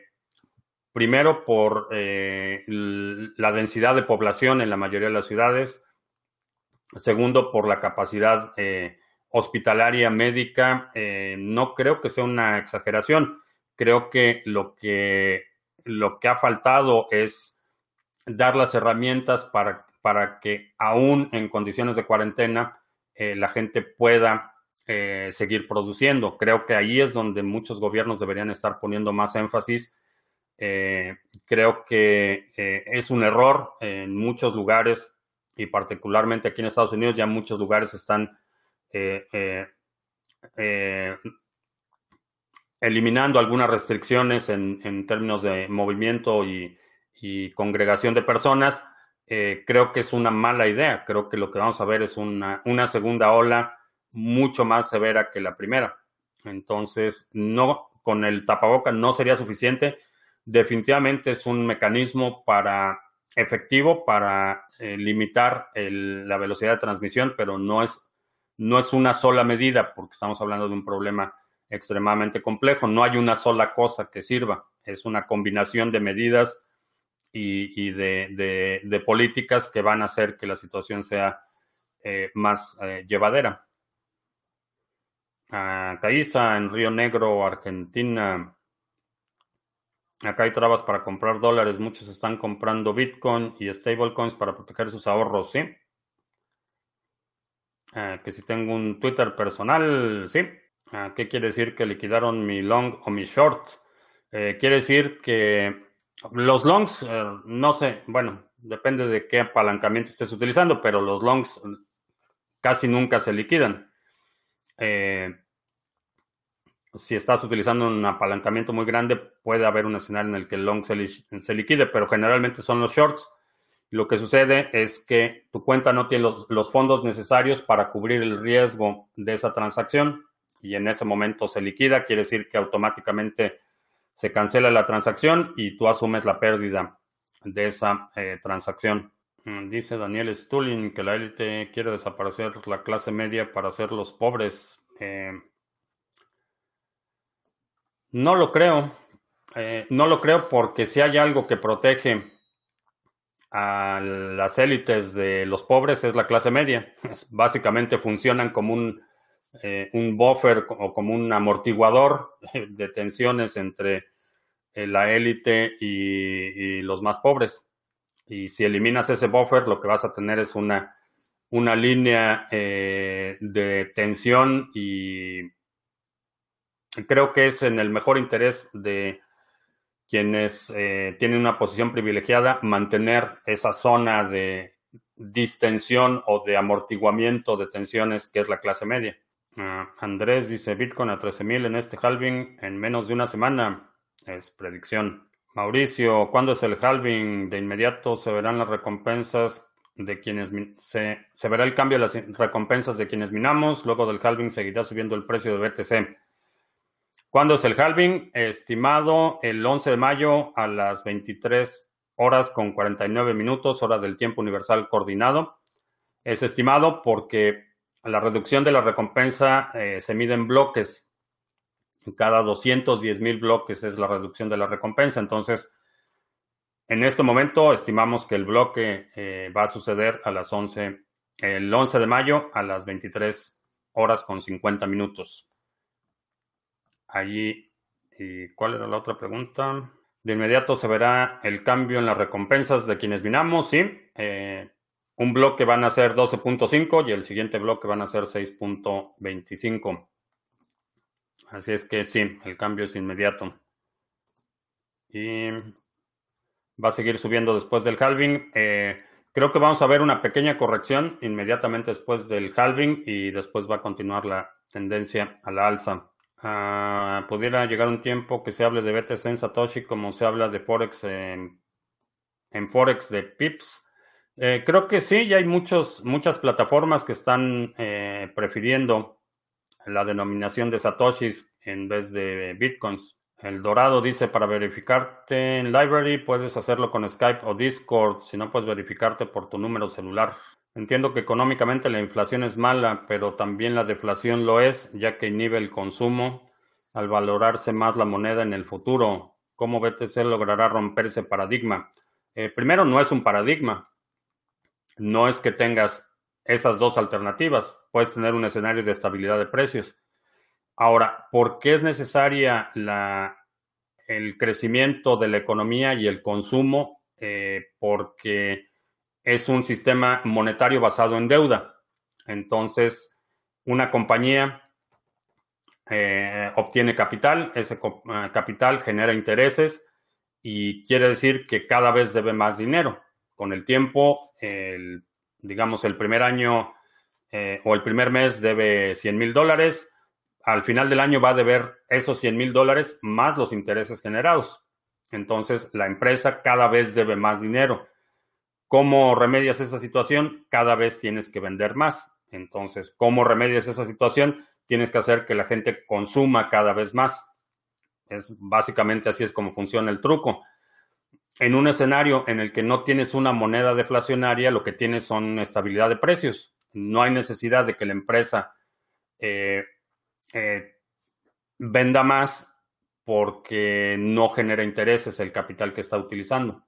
primero por eh, la densidad de población en la mayoría de las ciudades, segundo por la capacidad hospitalaria médica, no creo que sea una exageración. Creo que lo que, lo que ha faltado es dar las herramientas para, para que aún en condiciones de cuarentena eh, la gente pueda eh, seguir produciendo. Creo que ahí es donde muchos gobiernos deberían estar poniendo más énfasis. creo que es un error en muchos lugares y particularmente aquí en Estados Unidos ya muchos lugares están eh, eh, eh, eliminando algunas restricciones en, términos de movimiento y, congregación de personas, creo que es una mala idea. Creo que lo que vamos a ver es una, una segunda ola mucho más severa que la primera. Entonces, no, con el tapaboca no sería suficiente. Definitivamente es un mecanismo para efectivo para limitar la velocidad de transmisión, pero no es no es una sola medida, porque estamos hablando de un problema extremadamente complejo. No hay una sola cosa que sirva. Es una combinación de medidas y, de, políticas que van a hacer que la situación sea eh, más eh, llevadera. Uh, Caiza en Río Negro, Argentina. Acá hay trabas para comprar dólares. Muchos están comprando Bitcoin y stablecoins para proteger sus ahorros, ¿sí? Ah, que si tengo un Twitter personal, sí. Ah, ¿Qué quiere decir que liquidaron mi long o mi short? Eh, quiere decir que los longs, eh, no sé, bueno, depende de qué apalancamiento estés utilizando, pero los longs casi nunca se liquidan. Eh, si estás utilizando un apalancamiento muy grande, puede haber un escenario en el que el long se, se liquide, pero generalmente son los shorts lo que sucede es que tu cuenta no tiene los, fondos necesarios para cubrir el riesgo de esa transacción y en ese momento se liquida, quiere decir que automáticamente se cancela la transacción y tú asumes la pérdida de esa eh, transacción. Mm, dice Daniel Stulin que la élite quiere desaparecer la clase media para ser los pobres. Eh, no lo creo. Eh, no lo creo porque si hay algo que protege a las élites de los pobres es la clase media. básicamente funcionan como un, eh, un buffer o como un amortiguador <laughs> de tensiones entre eh, la élite y, los más pobres. Y si eliminas ese buffer, lo que vas a tener es una, una línea eh, de tensión y creo que es en el mejor interés de quienes eh, tienen una posición privilegiada mantener esa zona de distensión o de amortiguamiento de tensiones que es la clase media. Ah, Andrés dice Bitcoin a 13.000 en este halving en menos de una semana. Es predicción. Mauricio, ¿cuándo es el halving? De inmediato se verán las recompensas de quienes se, se verá el cambio de las recompensas de quienes minamos. Luego del halving seguirá subiendo el precio de BTC. ¿Cuándo es el halving? Estimado el 11 de mayo a las 23 horas con 49 minutos, hora del tiempo universal coordinado. Es estimado porque la reducción de la recompensa eh, se mide en bloques. Cada 210 mil bloques es la reducción de la recompensa. Entonces, en este momento estimamos que el bloque eh, va a suceder a las 11, el 11 de mayo a las 23 horas con 50 minutos. Allí, ¿y cuál era la otra pregunta? De inmediato se verá el cambio en las recompensas de quienes minamos, sí. Eh, un bloque van a ser 12.5 y el siguiente bloque van a ser 6.25. Así es que sí, el cambio es inmediato. Y va a seguir subiendo después del halving. Eh, creo que vamos a ver una pequeña corrección inmediatamente después del halving y después va a continuar la tendencia a la alza. Ah, pudiera llegar un tiempo que se hable de BTC en Satoshi como se habla de Forex en, Forex de Pips. Eh, creo que sí, ya hay muchos, muchas plataformas que están eh, prefiriendo la denominación de Satoshis en vez de Bitcoins. El Dorado dice, para verificarte en Library puedes hacerlo con Skype o Discord, si no puedes verificarte por tu número celular. Entiendo que económicamente la inflación es mala, pero también la deflación lo es, ya que inhibe el consumo al valorarse más la moneda en el futuro. ¿Cómo BTC logrará romper ese paradigma? Eh, primero, no es un paradigma. No es que tengas esas dos alternativas. Puedes tener un escenario de estabilidad de precios. Ahora, ¿por qué es necesaria la, el crecimiento de la economía y el consumo? Eh, porque es un sistema monetario basado en deuda. Entonces, una compañía eh, obtiene capital, ese eh, capital genera intereses y quiere decir que cada vez debe más dinero. Con el tiempo, digamos, el primer año o el primer mes debe 100 mil dólares, al final del año va a deber esos 100 mil dólares más los intereses generados. Entonces, la empresa cada vez debe más dinero. ¿Cómo remedias esa situación? Cada vez tienes que vender más. Entonces, ¿cómo remedias esa situación? Tienes que hacer que la gente consuma cada vez más. Es básicamente así es como funciona el truco. En un escenario en el que no tienes una moneda deflacionaria, lo que tienes son estabilidad de precios. No hay necesidad de que la empresa eh, eh, venda más porque no genera intereses el capital que está utilizando.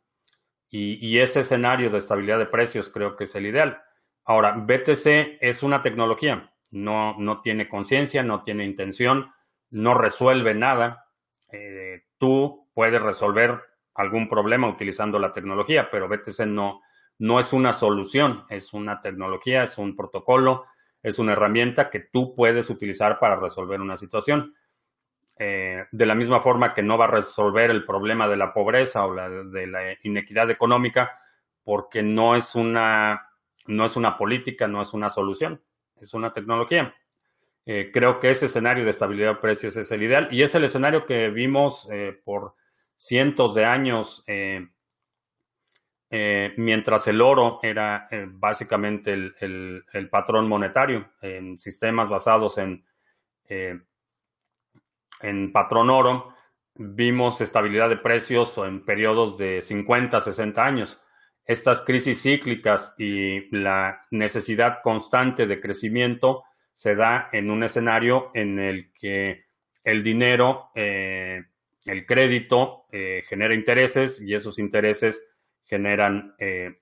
Y, ese escenario de estabilidad de precios creo que es el ideal. Ahora, BTC es una tecnología, no, no tiene conciencia, no tiene intención, no resuelve nada. Eh, tú puedes resolver algún problema utilizando la tecnología, pero BTC no, no es una solución, es una tecnología, es un protocolo, es una herramienta que tú puedes utilizar para resolver una situación. Eh, de la misma forma que no va a resolver el problema de la pobreza o la, de la inequidad económica, porque no es una, no es una política, no es una solución, es una tecnología. Eh, creo que ese escenario de estabilidad de precios es el ideal y es el escenario que vimos eh, por cientos de años eh, mientras el oro era eh, básicamente el, patrón monetario en sistemas basados en, eh, en patrón oro, vimos estabilidad de precios en periodos de 50, 60 años. Estas crisis cíclicas y la necesidad constante de crecimiento se da en un escenario en el que el dinero, el crédito, genera intereses y esos intereses generan eh,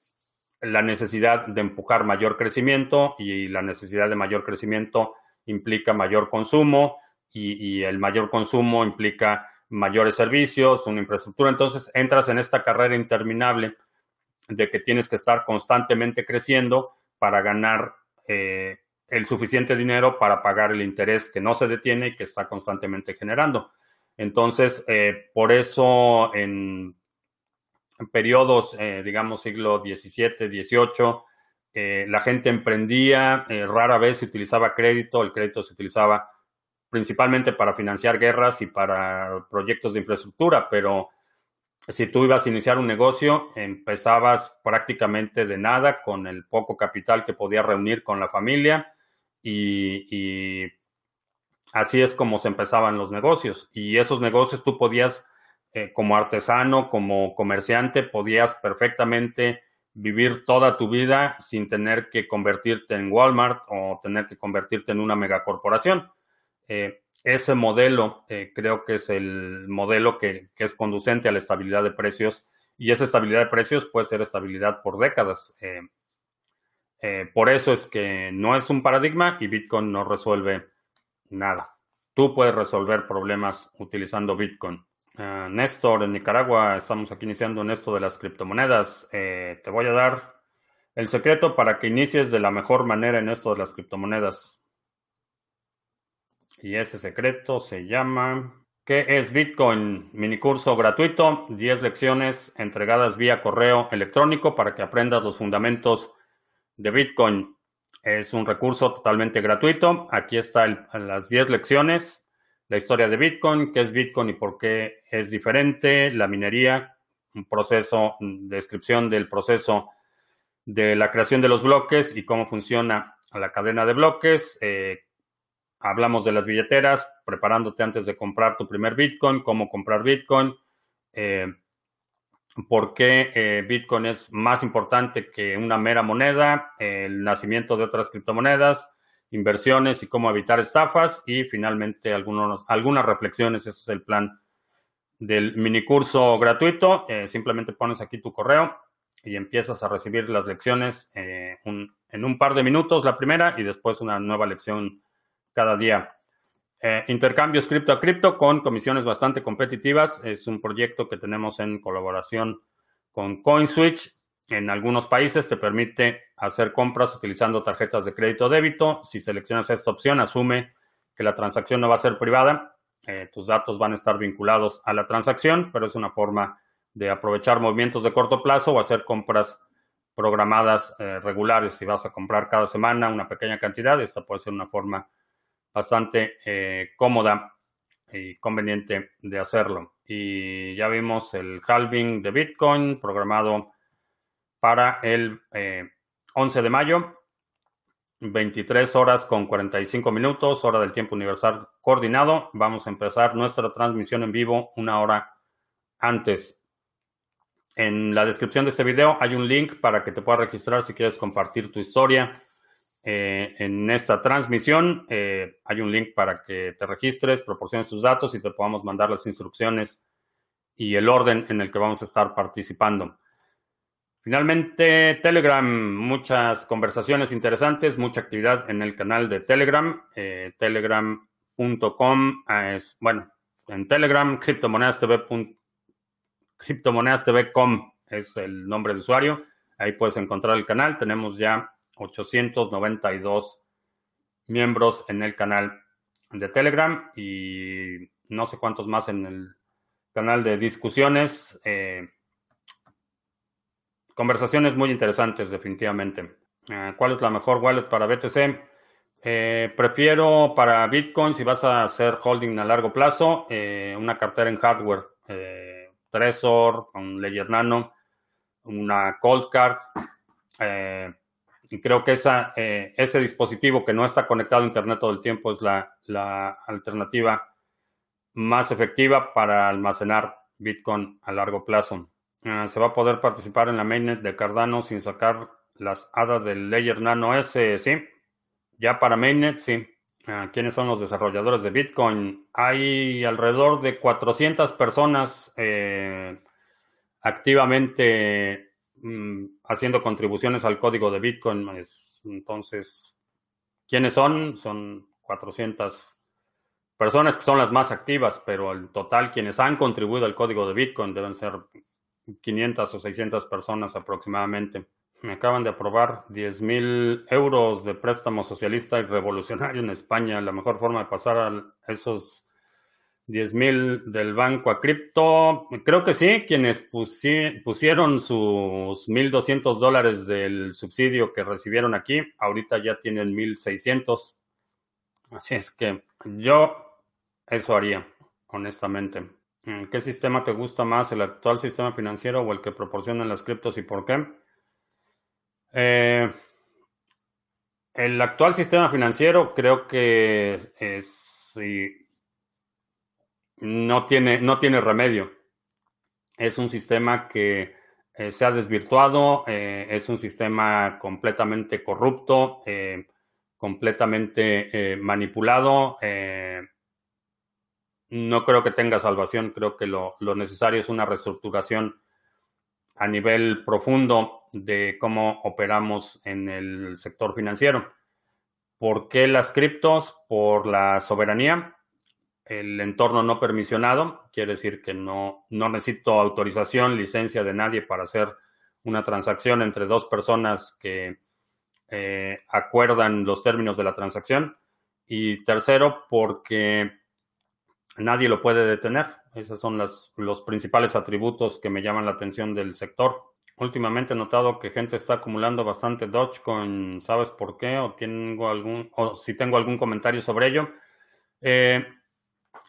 la necesidad de empujar mayor crecimiento y la necesidad de mayor crecimiento implica mayor consumo y, el mayor consumo implica mayores servicios, una infraestructura. Entonces entras en esta carrera interminable de que tienes que estar constantemente creciendo para ganar eh, el suficiente dinero para pagar el interés que no se detiene y que está constantemente generando. Entonces, eh, por eso en, periodos, eh, digamos, siglo XVII, XVIII, la gente emprendía, rara vez se utilizaba crédito, el crédito se utilizaba principalmente para financiar guerras y para proyectos de infraestructura, pero si tú ibas a iniciar un negocio, empezabas prácticamente de nada con el poco capital que podías reunir con la familia y, así es como se empezaban los negocios. Y esos negocios tú podías, eh, como artesano, como comerciante, podías perfectamente vivir toda tu vida sin tener que convertirte en Walmart o tener que convertirte en una megacorporación. Eh, ese modelo eh, creo que es el modelo que, es conducente a la estabilidad de precios y esa estabilidad de precios puede ser estabilidad por décadas. Por eso es que no es un paradigma y Bitcoin no resuelve nada. Tú puedes resolver problemas utilizando Bitcoin. Néstor, en Nicaragua, estamos aquí iniciando en esto de las criptomonedas. te voy a dar el secreto para que inicies de la mejor manera en esto de las criptomonedas. Y ese secreto se llama ¿Qué es Bitcoin? Minicurso gratuito, 10 lecciones entregadas vía correo electrónico para que aprendas los fundamentos de Bitcoin. Es un recurso totalmente gratuito. Aquí están las 10 lecciones, la historia de Bitcoin, qué es Bitcoin y por qué es diferente, la minería, un proceso, descripción del proceso de la creación de los bloques y cómo funciona la cadena de bloques, eh, hablamos de las billeteras, preparándote antes de comprar tu primer Bitcoin, cómo comprar Bitcoin, eh, por qué eh, Bitcoin es más importante que una mera moneda, el nacimiento de otras criptomonedas, inversiones y cómo evitar estafas y finalmente algunos, algunas reflexiones. Ese es el plan del mini curso gratuito. Eh, simplemente pones aquí tu correo y empiezas a recibir las lecciones en un par de minutos la primera y después una nueva lección cada día. Eh, intercambios cripto a cripto con comisiones bastante competitivas. Es un proyecto que tenemos en colaboración con CoinSwitch. En algunos países te permite hacer compras utilizando tarjetas de crédito o débito. Si seleccionas esta opción, asume que la transacción no va a ser privada. Eh, tus datos van a estar vinculados a la transacción, pero es una forma de aprovechar movimientos de corto plazo o hacer compras programadas eh, regulares. Si vas a comprar cada semana una pequeña cantidad, esta puede ser una forma bastante eh, cómoda y conveniente de hacerlo. Y ya vimos el halving de Bitcoin programado para el 11 eh, de mayo, 23 horas con 45 minutos, hora del tiempo universal coordinado. Vamos a empezar nuestra transmisión en vivo una hora antes. En la descripción de este video hay un link para que te puedas registrar si quieres compartir tu historia eh, en esta transmisión eh, hay un link para que te registres, proporciones tus datos y te podamos mandar las instrucciones y el orden en el que vamos a estar participando. Finalmente, Telegram, muchas conversaciones interesantes, mucha actividad en el canal de Telegram, eh, telegram.com, es, bueno, en Telegram, criptomonedastv.com es el nombre de usuario, ahí puedes encontrar el canal, tenemos ya 892 miembros en el canal de Telegram y no sé cuántos más en el canal de discusiones. Eh, conversaciones muy interesantes, definitivamente. Eh, ¿Cuál es la mejor wallet para BTC? Eh, prefiero para Bitcoin, si vas a hacer holding a largo plazo, una cartera en hardware. Trezor, un Ledger Nano, una Cold Card. Y creo que eh, ese dispositivo que no está conectado a Internet todo el tiempo es la, alternativa más efectiva para almacenar Bitcoin a largo plazo. Ah, se va a poder participar en la mainnet de Cardano sin sacar las hadas del Layer Nano S, sí. Ya para mainnet, sí. Ah, ¿Quiénes son los desarrolladores de Bitcoin? Hay alrededor de 400 personas eh, activamente Mm, haciendo contribuciones al código de Bitcoin. entonces, ¿quiénes son? Son 400 personas que son las más activas, pero el total quienes han contribuido al código de Bitcoin deben ser 500 o 600 personas aproximadamente. Me acaban de aprobar 10 mil euros de préstamo socialista y revolucionario en España. La mejor forma de pasar a esos 10 mil del banco a cripto. Creo que sí, quienes pusieron sus 1.200 dólares del subsidio que recibieron aquí, ahorita ya tienen 1.600. Así es que yo eso haría, honestamente. ¿Qué sistema te gusta más, el actual sistema financiero o el que proporcionan las criptos y por qué? Eh, el actual sistema financiero creo que es, no, tiene, no tiene remedio. Es un sistema que eh, se ha desvirtuado, eh, es un sistema completamente corrupto, completamente manipulado. no creo que tenga salvación, creo que lo, lo necesario es una reestructuración a nivel profundo de cómo operamos en el sector financiero. ¿Por qué las criptos? Por la soberanía, el entorno no permisionado, quiere decir que no, no necesito autorización, licencia de nadie para hacer una transacción entre dos personas que eh, acuerdan los términos de la transacción. Y tercero, porque nadie lo puede detener. Esos son los principales atributos que me llaman la atención del sector. Últimamente he notado que gente está acumulando bastante Dogecoin. ¿Sabes por qué? O tengo algún, o si tengo algún comentario sobre ello. Eh,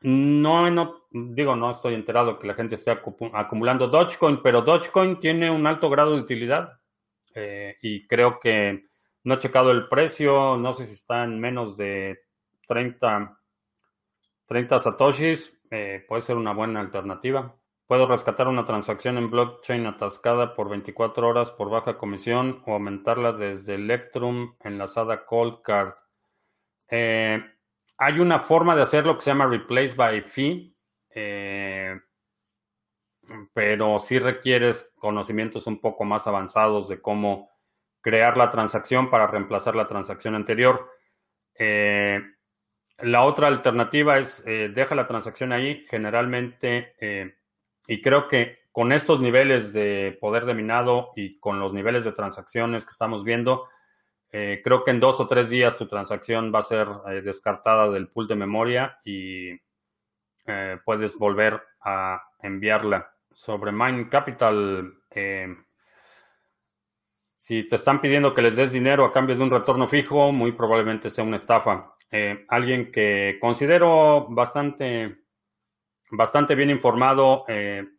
no, no, digo, no estoy enterado que la gente esté acumulando Dogecoin, pero Dogecoin tiene un alto grado de utilidad. Eh, y creo que no he checado el precio, no sé si está en menos de 30, 30 satoshis, eh, puede ser una buena alternativa. Puedo rescatar una transacción en blockchain atascada por 24 horas por baja comisión o aumentarla desde Electrum enlazada Cold Card. Eh, hay una forma de hacerlo que se llama Replace by Fee, eh, pero sí requieres conocimientos un poco más avanzados de cómo crear la transacción para reemplazar la transacción anterior. Eh, la otra alternativa es deja la transacción ahí. Generalmente y creo que con estos niveles de poder de minado y con los niveles de transacciones que estamos viendo, eh, creo que en dos o tres días tu transacción va a ser eh, descartada del pool de memoria y eh, puedes volver a enviarla. Sobre Mine Capital, si te están pidiendo que les des dinero a cambio de un retorno fijo, muy probablemente sea una estafa. alguien que considero bastante bastante bien informado.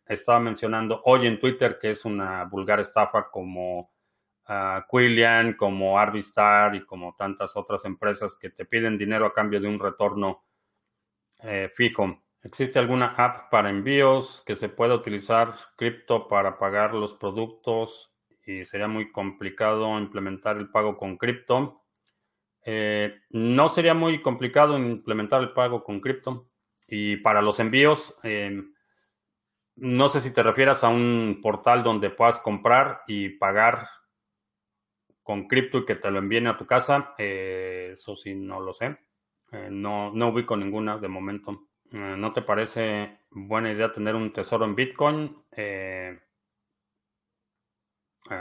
Estaba mencionando hoy en Twitter que es una vulgar estafa como uh, Quillian, como Arvistar y como tantas otras empresas que te piden dinero a cambio de un retorno eh, fijo. ¿Existe alguna app para envíos que se pueda utilizar cripto para pagar los productos y sería muy complicado implementar el pago con cripto? Eh, no sería muy complicado implementar el pago con cripto. Y para los envíos, eh, no sé si te refieras a un portal donde puedas comprar y pagar con cripto y que te lo envíen a tu casa. Eh, eso sí, no lo sé. Eh, no, no ubico ninguna de momento. ¿No te parece buena idea tener un tesoro en Bitcoin?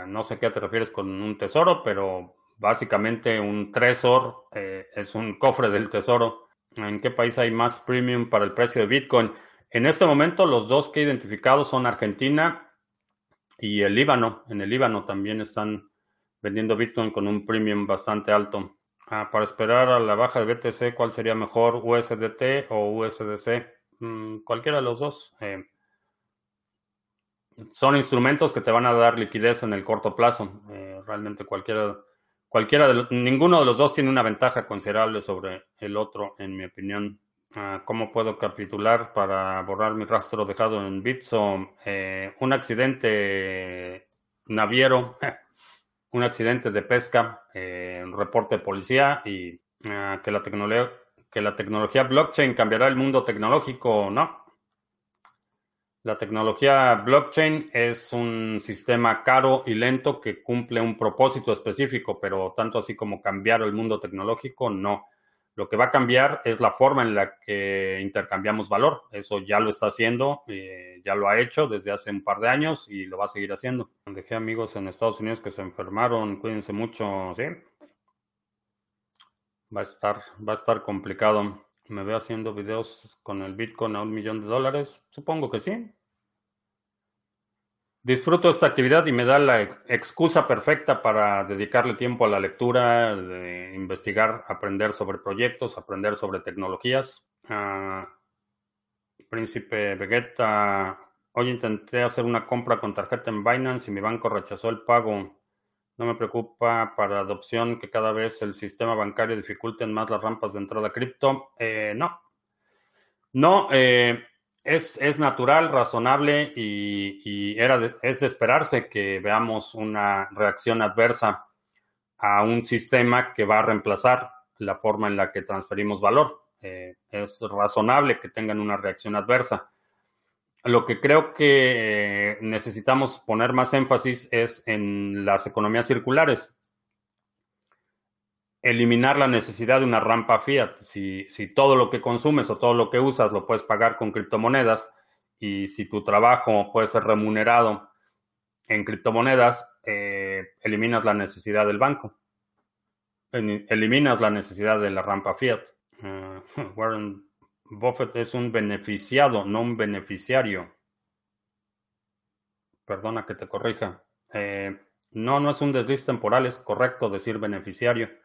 no sé a qué te refieres con un tesoro, pero básicamente un tresor es un cofre del tesoro ¿En qué país hay más premium para el precio de Bitcoin? En este momento los dos que he identificado son Argentina y el Líbano. En el Líbano también están vendiendo Bitcoin con un premium bastante alto. Ah, para esperar a la baja de BTC, ¿cuál sería mejor? ¿USDT o USDC? Mm, cualquiera de los dos. Eh, son instrumentos que te van a dar liquidez en el corto plazo. Eh, realmente cualquiera Cualquiera de ninguno de los dos tiene una ventaja considerable sobre el otro, en mi opinión. Ah, ¿Cómo puedo capitular para borrar mi rastro dejado en Bitso? Eh, un accidente naviero, <laughs> un accidente de pesca, eh, un reporte de policía y ah, que, la que la tecnología blockchain cambiará el mundo tecnológico, ¿no? La tecnología blockchain es un sistema caro y lento que cumple un propósito específico, pero tanto así como cambiar el mundo tecnológico, no. Lo que va a cambiar es la forma en la que intercambiamos valor. Eso ya lo está haciendo, eh, ya lo ha hecho desde hace un par de años y lo va a seguir haciendo. Dejé amigos en Estados Unidos que se enfermaron, cuídense mucho, ¿sí? Va a estar, va a estar complicado. Me veo haciendo videos con el Bitcoin a un millón de dólares. Supongo que sí. Disfruto esta actividad y me da la excusa perfecta para dedicarle tiempo a la lectura, de investigar, aprender sobre proyectos, aprender sobre tecnologías. Uh, Príncipe Vegeta, hoy intenté hacer una compra con tarjeta en Binance y mi banco rechazó el pago. No me preocupa para adopción que cada vez el sistema bancario dificulte más las rampas de entrada a cripto. Eh, no. No, eh, es, es natural, razonable y, era es de esperarse que veamos una reacción adversa a un sistema que va a reemplazar la forma en la que transferimos valor. Eh, es razonable que tengan una reacción adversa. Lo que creo que eh, necesitamos poner más énfasis es en las economías circulares eliminar la necesidad de una rampa fiat. Si, si, todo lo que consumes o todo lo que usas lo puedes pagar con criptomonedas y si tu trabajo puede ser remunerado en criptomonedas, eh, eliminas la necesidad del banco. Eliminas la necesidad de la rampa fiat. Uh, <laughs> Warren Buffett es un beneficiado, no un beneficiario. Perdona que te corrija. Eh, no, no es un desliz temporal, es correcto decir beneficiario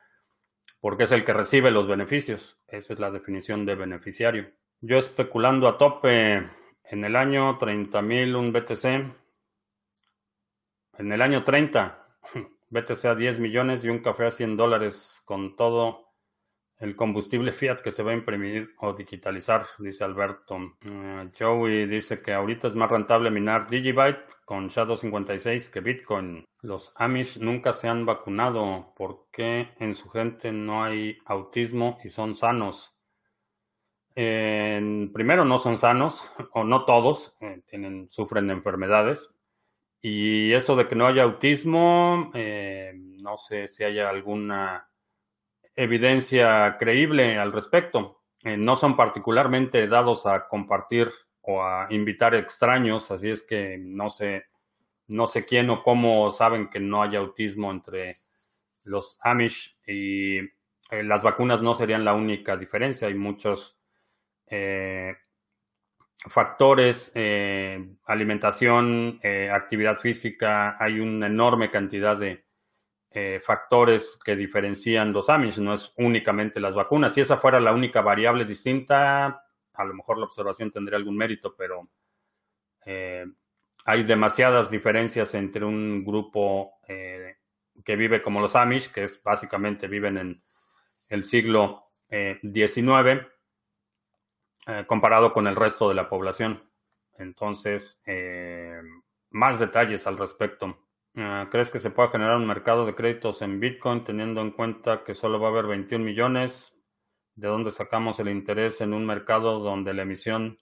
porque es el que recibe los beneficios. Esa es la definición de beneficiario. Yo especulando a tope en el año 30 mil un BTC. En el año 30, <laughs> BTC a 10 millones y un café a 100 dólares con todo el combustible fiat que se va a imprimir o digitalizar, dice Alberto. Uh, Joey dice que ahorita es más rentable minar Digibyte con SHA-256 que Bitcoin. Los Amish nunca se han vacunado. ¿Por qué en su gente no hay autismo y son sanos? primero, no son sanos, <laughs> o no todos, eh, tienen, sufren de enfermedades. Y eso de que no haya autismo, eh, no sé si haya alguna evidencia creíble al respecto. Eh, no son particularmente dados a compartir o a invitar extraños, así es que no sé, no sé quién o cómo saben que no hay autismo entre los Amish y eh, las vacunas no serían la única diferencia. Hay muchos eh, factores, alimentación, actividad física, hay una enorme cantidad de eh, factores que diferencian los Amish, no es únicamente las vacunas. Si esa fuera la única variable distinta, a lo mejor la observación tendría algún mérito, pero eh, hay demasiadas diferencias entre un grupo eh, que vive como los Amish, que es básicamente viven en el siglo XIX, comparado con el resto de la población. Entonces, más detalles al respecto. Ah, ¿Crees que se pueda generar un mercado de créditos en Bitcoin teniendo en cuenta que solo va a haber 21 millones? ¿De dónde sacamos el interés en un mercado donde la emisión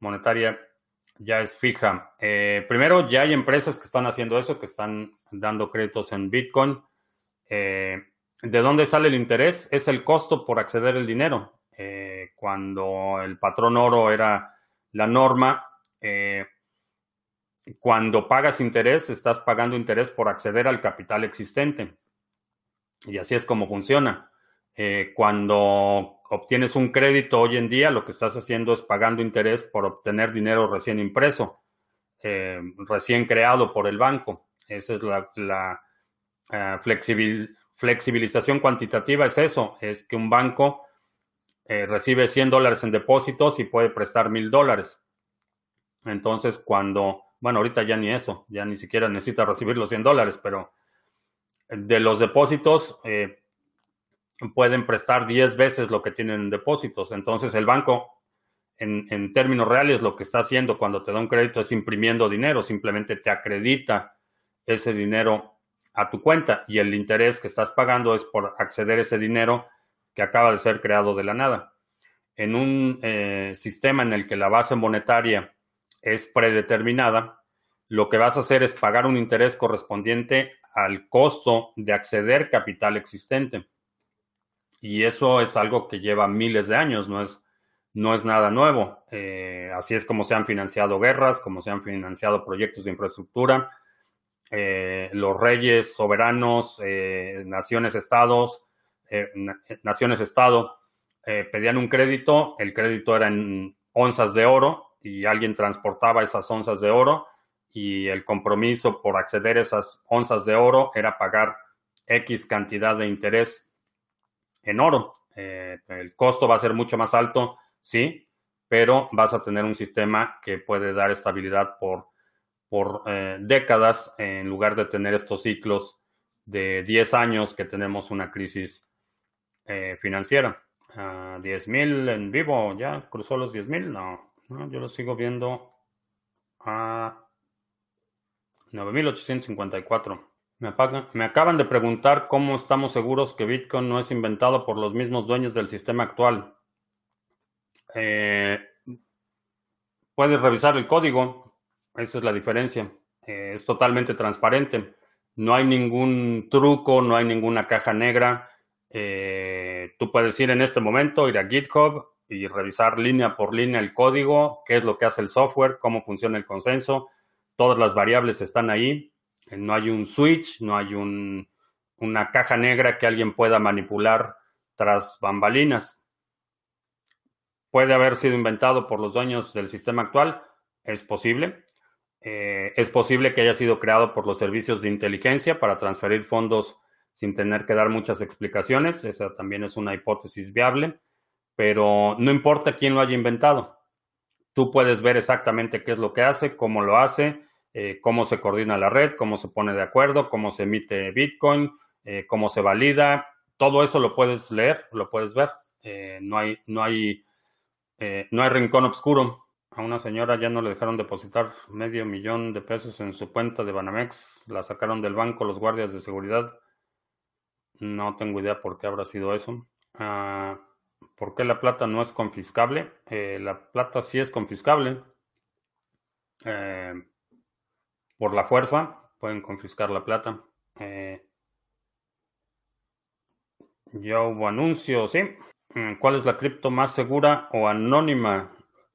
monetaria ya es fija? Eh, primero, ya hay empresas que están haciendo eso, que están dando créditos en Bitcoin. Eh, ¿De dónde sale el interés? Es el costo por acceder al dinero. Eh, cuando el patrón oro era la norma, cuando pagas interés, estás pagando interés por acceder al capital existente. Y así es como funciona. Eh, cuando obtienes un crédito hoy en día, lo que estás haciendo es pagando interés por obtener dinero recién impreso, eh, recién creado por el banco. Esa es la, eh, flexibilización cuantitativa, es eso, es que un banco recibe 100 dólares en depósitos y puede prestar 1000 dólares. Entonces, cuando bueno, ahorita ya ni eso, ya ni siquiera necesita recibir los 100 dólares, pero de los depósitos eh, pueden prestar 10 veces lo que tienen en depósitos. Entonces el banco, en, términos reales, lo que está haciendo cuando te da un crédito es imprimiendo dinero, simplemente te acredita ese dinero a tu cuenta y el interés que estás pagando es por acceder a ese dinero que acaba de ser creado de la nada. En un eh, sistema en el que la base monetaria es predeterminada, lo que vas a hacer es pagar un interés correspondiente al costo de acceder capital existente. y eso es algo que lleva miles de años, no es, no es nada nuevo. Eh, así es como se han financiado guerras, como se han financiado proyectos de infraestructura. Eh, los reyes soberanos, eh, naciones estados, naciones estado, pedían un crédito, el crédito era en onzas de oro y alguien transportaba esas onzas de oro y el compromiso por acceder a esas onzas de oro era pagar X cantidad de interés en oro. Eh, el costo va a ser mucho más alto, sí, pero vas a tener un sistema que puede dar estabilidad por, por eh, décadas en lugar de tener estos ciclos de 10 años que tenemos una crisis eh, financiera. Uh, 10.000 en vivo, ¿ya cruzó los 10.000? No, no, yo lo sigo viendo a 9.854. Me, me, acaban de preguntar cómo estamos seguros que Bitcoin no es inventado por los mismos dueños del sistema actual. Eh, puedes revisar el código, esa es la diferencia. Eh, es totalmente transparente. No hay ningún truco, no hay ninguna caja negra. Eh, tú puedes ir en este momento, ir a GitHub y revisar línea por línea el código, qué es lo que hace el software, cómo funciona el consenso. Todas las variables están ahí no hay un switch, no hay un, una caja negra que alguien pueda manipular tras bambalinas. Puede haber sido inventado por los dueños del sistema actual, es posible. Eh, es posible que haya sido creado por los servicios de inteligencia para transferir fondos sin tener que dar muchas explicaciones. Esa también es una hipótesis viable, pero no importa quién lo haya inventado. Tú puedes ver exactamente qué es lo que hace, cómo lo hace, eh, cómo se coordina la red, cómo se pone de acuerdo, cómo se emite Bitcoin, eh, cómo se valida. Todo eso lo puedes leer, lo puedes ver. Eh, no hay, no hay, no hay rincón oscuro. A una señora ya no le dejaron depositar medio millón de pesos en su cuenta de Banamex. La sacaron del banco los guardias de seguridad. No tengo idea por qué habrá sido eso. Ah, ¿Por qué la plata no es confiscable? la plata sí es confiscable. Eh, por la fuerza, pueden confiscar la plata. Eh, ya hubo anuncio, ¿sí? Mm, ¿Cuál es la cripto más segura o anónima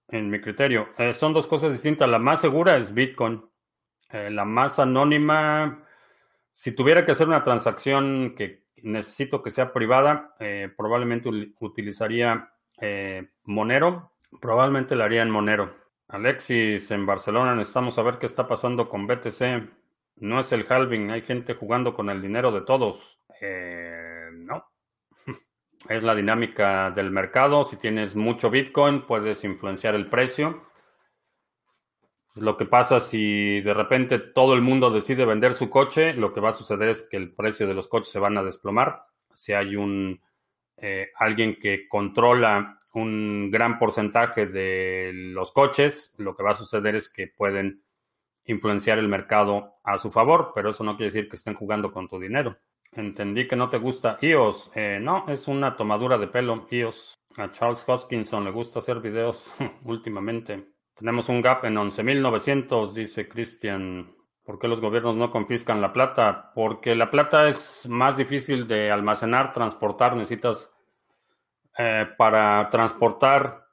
en mi criterio? Eh, son dos cosas distintas. La más segura es Bitcoin. Eh, la más anónima, si tuviera que hacer una transacción que necesito que sea privada, probablemente utilizaría Monero. Probablemente la haría en Monero. Alexis, en Barcelona necesitamos saber qué está pasando con BTC. No es el halving, hay gente jugando con el dinero de todos. Eh, no. <laughs> Es la dinámica del mercado. Si tienes mucho Bitcoin, puedes influenciar el precio. Lo que pasa si de repente todo el mundo decide vender su coche, lo que va a suceder es que el precio de los coches se van a desplomar. Si hay un eh, alguien que controla un gran porcentaje de los coches, lo que va a suceder es que pueden influenciar el mercado a su favor, pero eso no quiere decir que estén jugando con tu dinero. Entendí que no te gusta iOS. Eh, no, es una tomadura de pelo iOS. A Charles Hoskinson le gusta hacer videos <laughs> últimamente. Tenemos un gap en 11.900, dice Christian. ¿Por qué los gobiernos no confiscan la plata? Porque la plata es más difícil de almacenar, transportar. Necesitas eh, para transportar,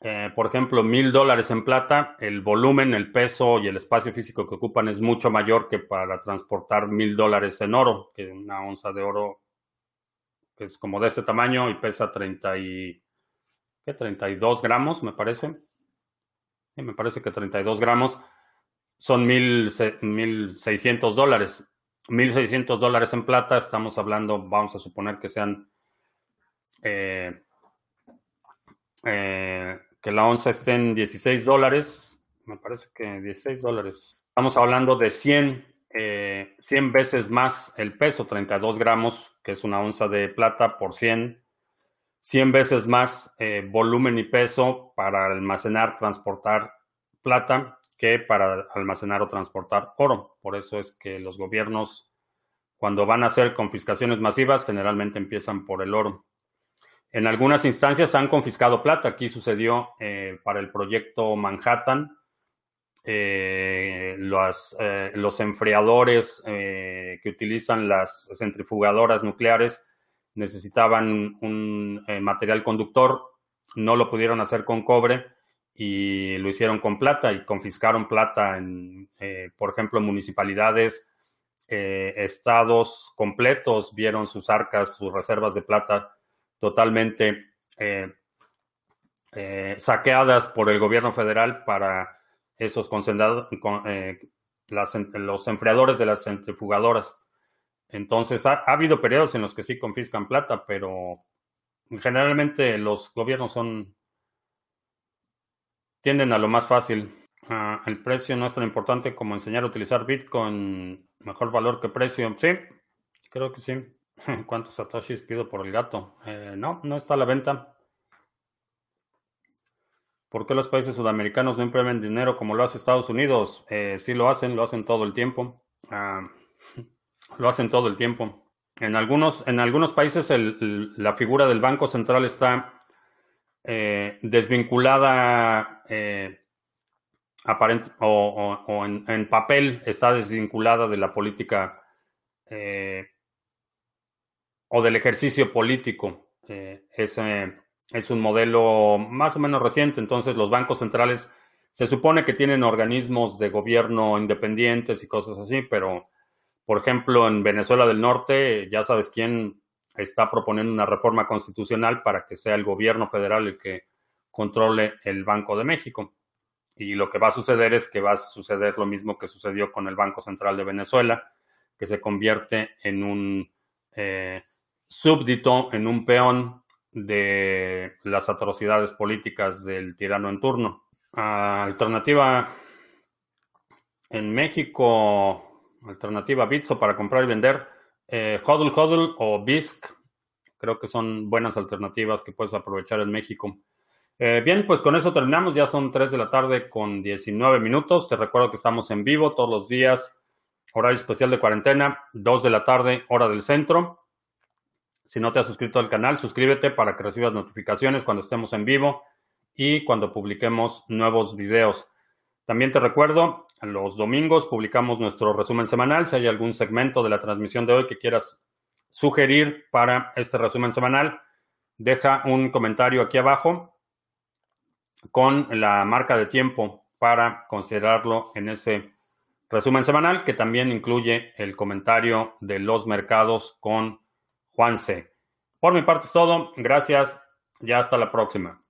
eh, por ejemplo, mil dólares en plata, el volumen, el peso y el espacio físico que ocupan es mucho mayor que para transportar mil dólares en oro, que una onza de oro que es como de este tamaño y pesa 30 y, ¿qué? 32 gramos, me parece. Me parece que 32 gramos son mil, 1.600 dólares. 1.600 dólares en plata, estamos hablando, vamos a suponer que sean eh, eh, que la onza esté en 16 dólares, me parece que 16 dólares. Estamos hablando de 100, 100 eh, veces más el peso, 32 gramos, que es una onza de plata por 100. 100 veces más volumen y peso para almacenar, transportar plata que para almacenar o transportar oro. Por eso es que los gobiernos, cuando van a hacer confiscaciones masivas, generalmente empiezan por el oro. En algunas instancias han confiscado plata. Aquí sucedió eh, para el proyecto Manhattan. Eh, eh, los enfriadores que utilizan las centrifugadoras nucleares necesitaban un eh, material conductor, no lo pudieron hacer con cobre y lo hicieron con plata y confiscaron plata en, eh, por ejemplo, municipalidades, eh, estados completos vieron sus arcas, sus reservas de plata totalmente saqueadas por el gobierno federal para esos concentrados, los enfriadores de las centrifugadoras. Entonces, ha, habido periodos en los que sí confiscan plata, pero generalmente los gobiernos son tienden a lo más fácil. Ah, el precio no es tan importante como enseñar a utilizar Bitcoin, mejor valor que precio. Sí, creo que sí. <laughs> ¿Cuántos satoshis pido por el gato? Eh, no, no está a la venta. ¿Por qué los países sudamericanos no imprimen dinero como lo hace Estados Unidos? Eh, sí lo hacen, lo hacen todo el tiempo. Ah, <laughs> lo hacen todo el tiempo. En algunos, en algunos países la figura del Banco Central está eh, desvinculada, eh, o, en, papel está desvinculada de la política eh, o del ejercicio político. es, es un modelo más o menos reciente, entonces los bancos centrales se supone que tienen organismos de gobierno independientes y cosas así, pero por ejemplo, en Venezuela del Norte, ya sabes quién está proponiendo una reforma constitucional para que sea el gobierno federal el que controle el Banco de México. Y lo que va a suceder es que va a suceder lo mismo que sucedió con el Banco Central de Venezuela, que se convierte en un eh, súbdito, en un peón de las atrocidades políticas del tirano en turno. alternativa en México, alternativa Bitso para comprar y vender. Eh, Hodl Hodl o BISC, creo que son buenas alternativas que puedes aprovechar en México. Eh, bien, pues con eso terminamos. Ya son 3 de la tarde con 19 minutos. Te recuerdo que estamos en vivo todos los días, horario especial de cuarentena, 2 de la tarde, hora del centro. Si no te has suscrito al canal, suscríbete para que recibas notificaciones cuando estemos en vivo y cuando publiquemos nuevos videos. También te recuerdo, los domingos publicamos nuestro resumen semanal. Si hay algún segmento de la transmisión de hoy que quieras sugerir para este resumen semanal, deja un comentario aquí abajo con la marca de tiempo para considerarlo en ese resumen semanal, que también incluye el comentario de los mercados con Juan C. Por mi parte es todo. Gracias. Ya hasta la próxima.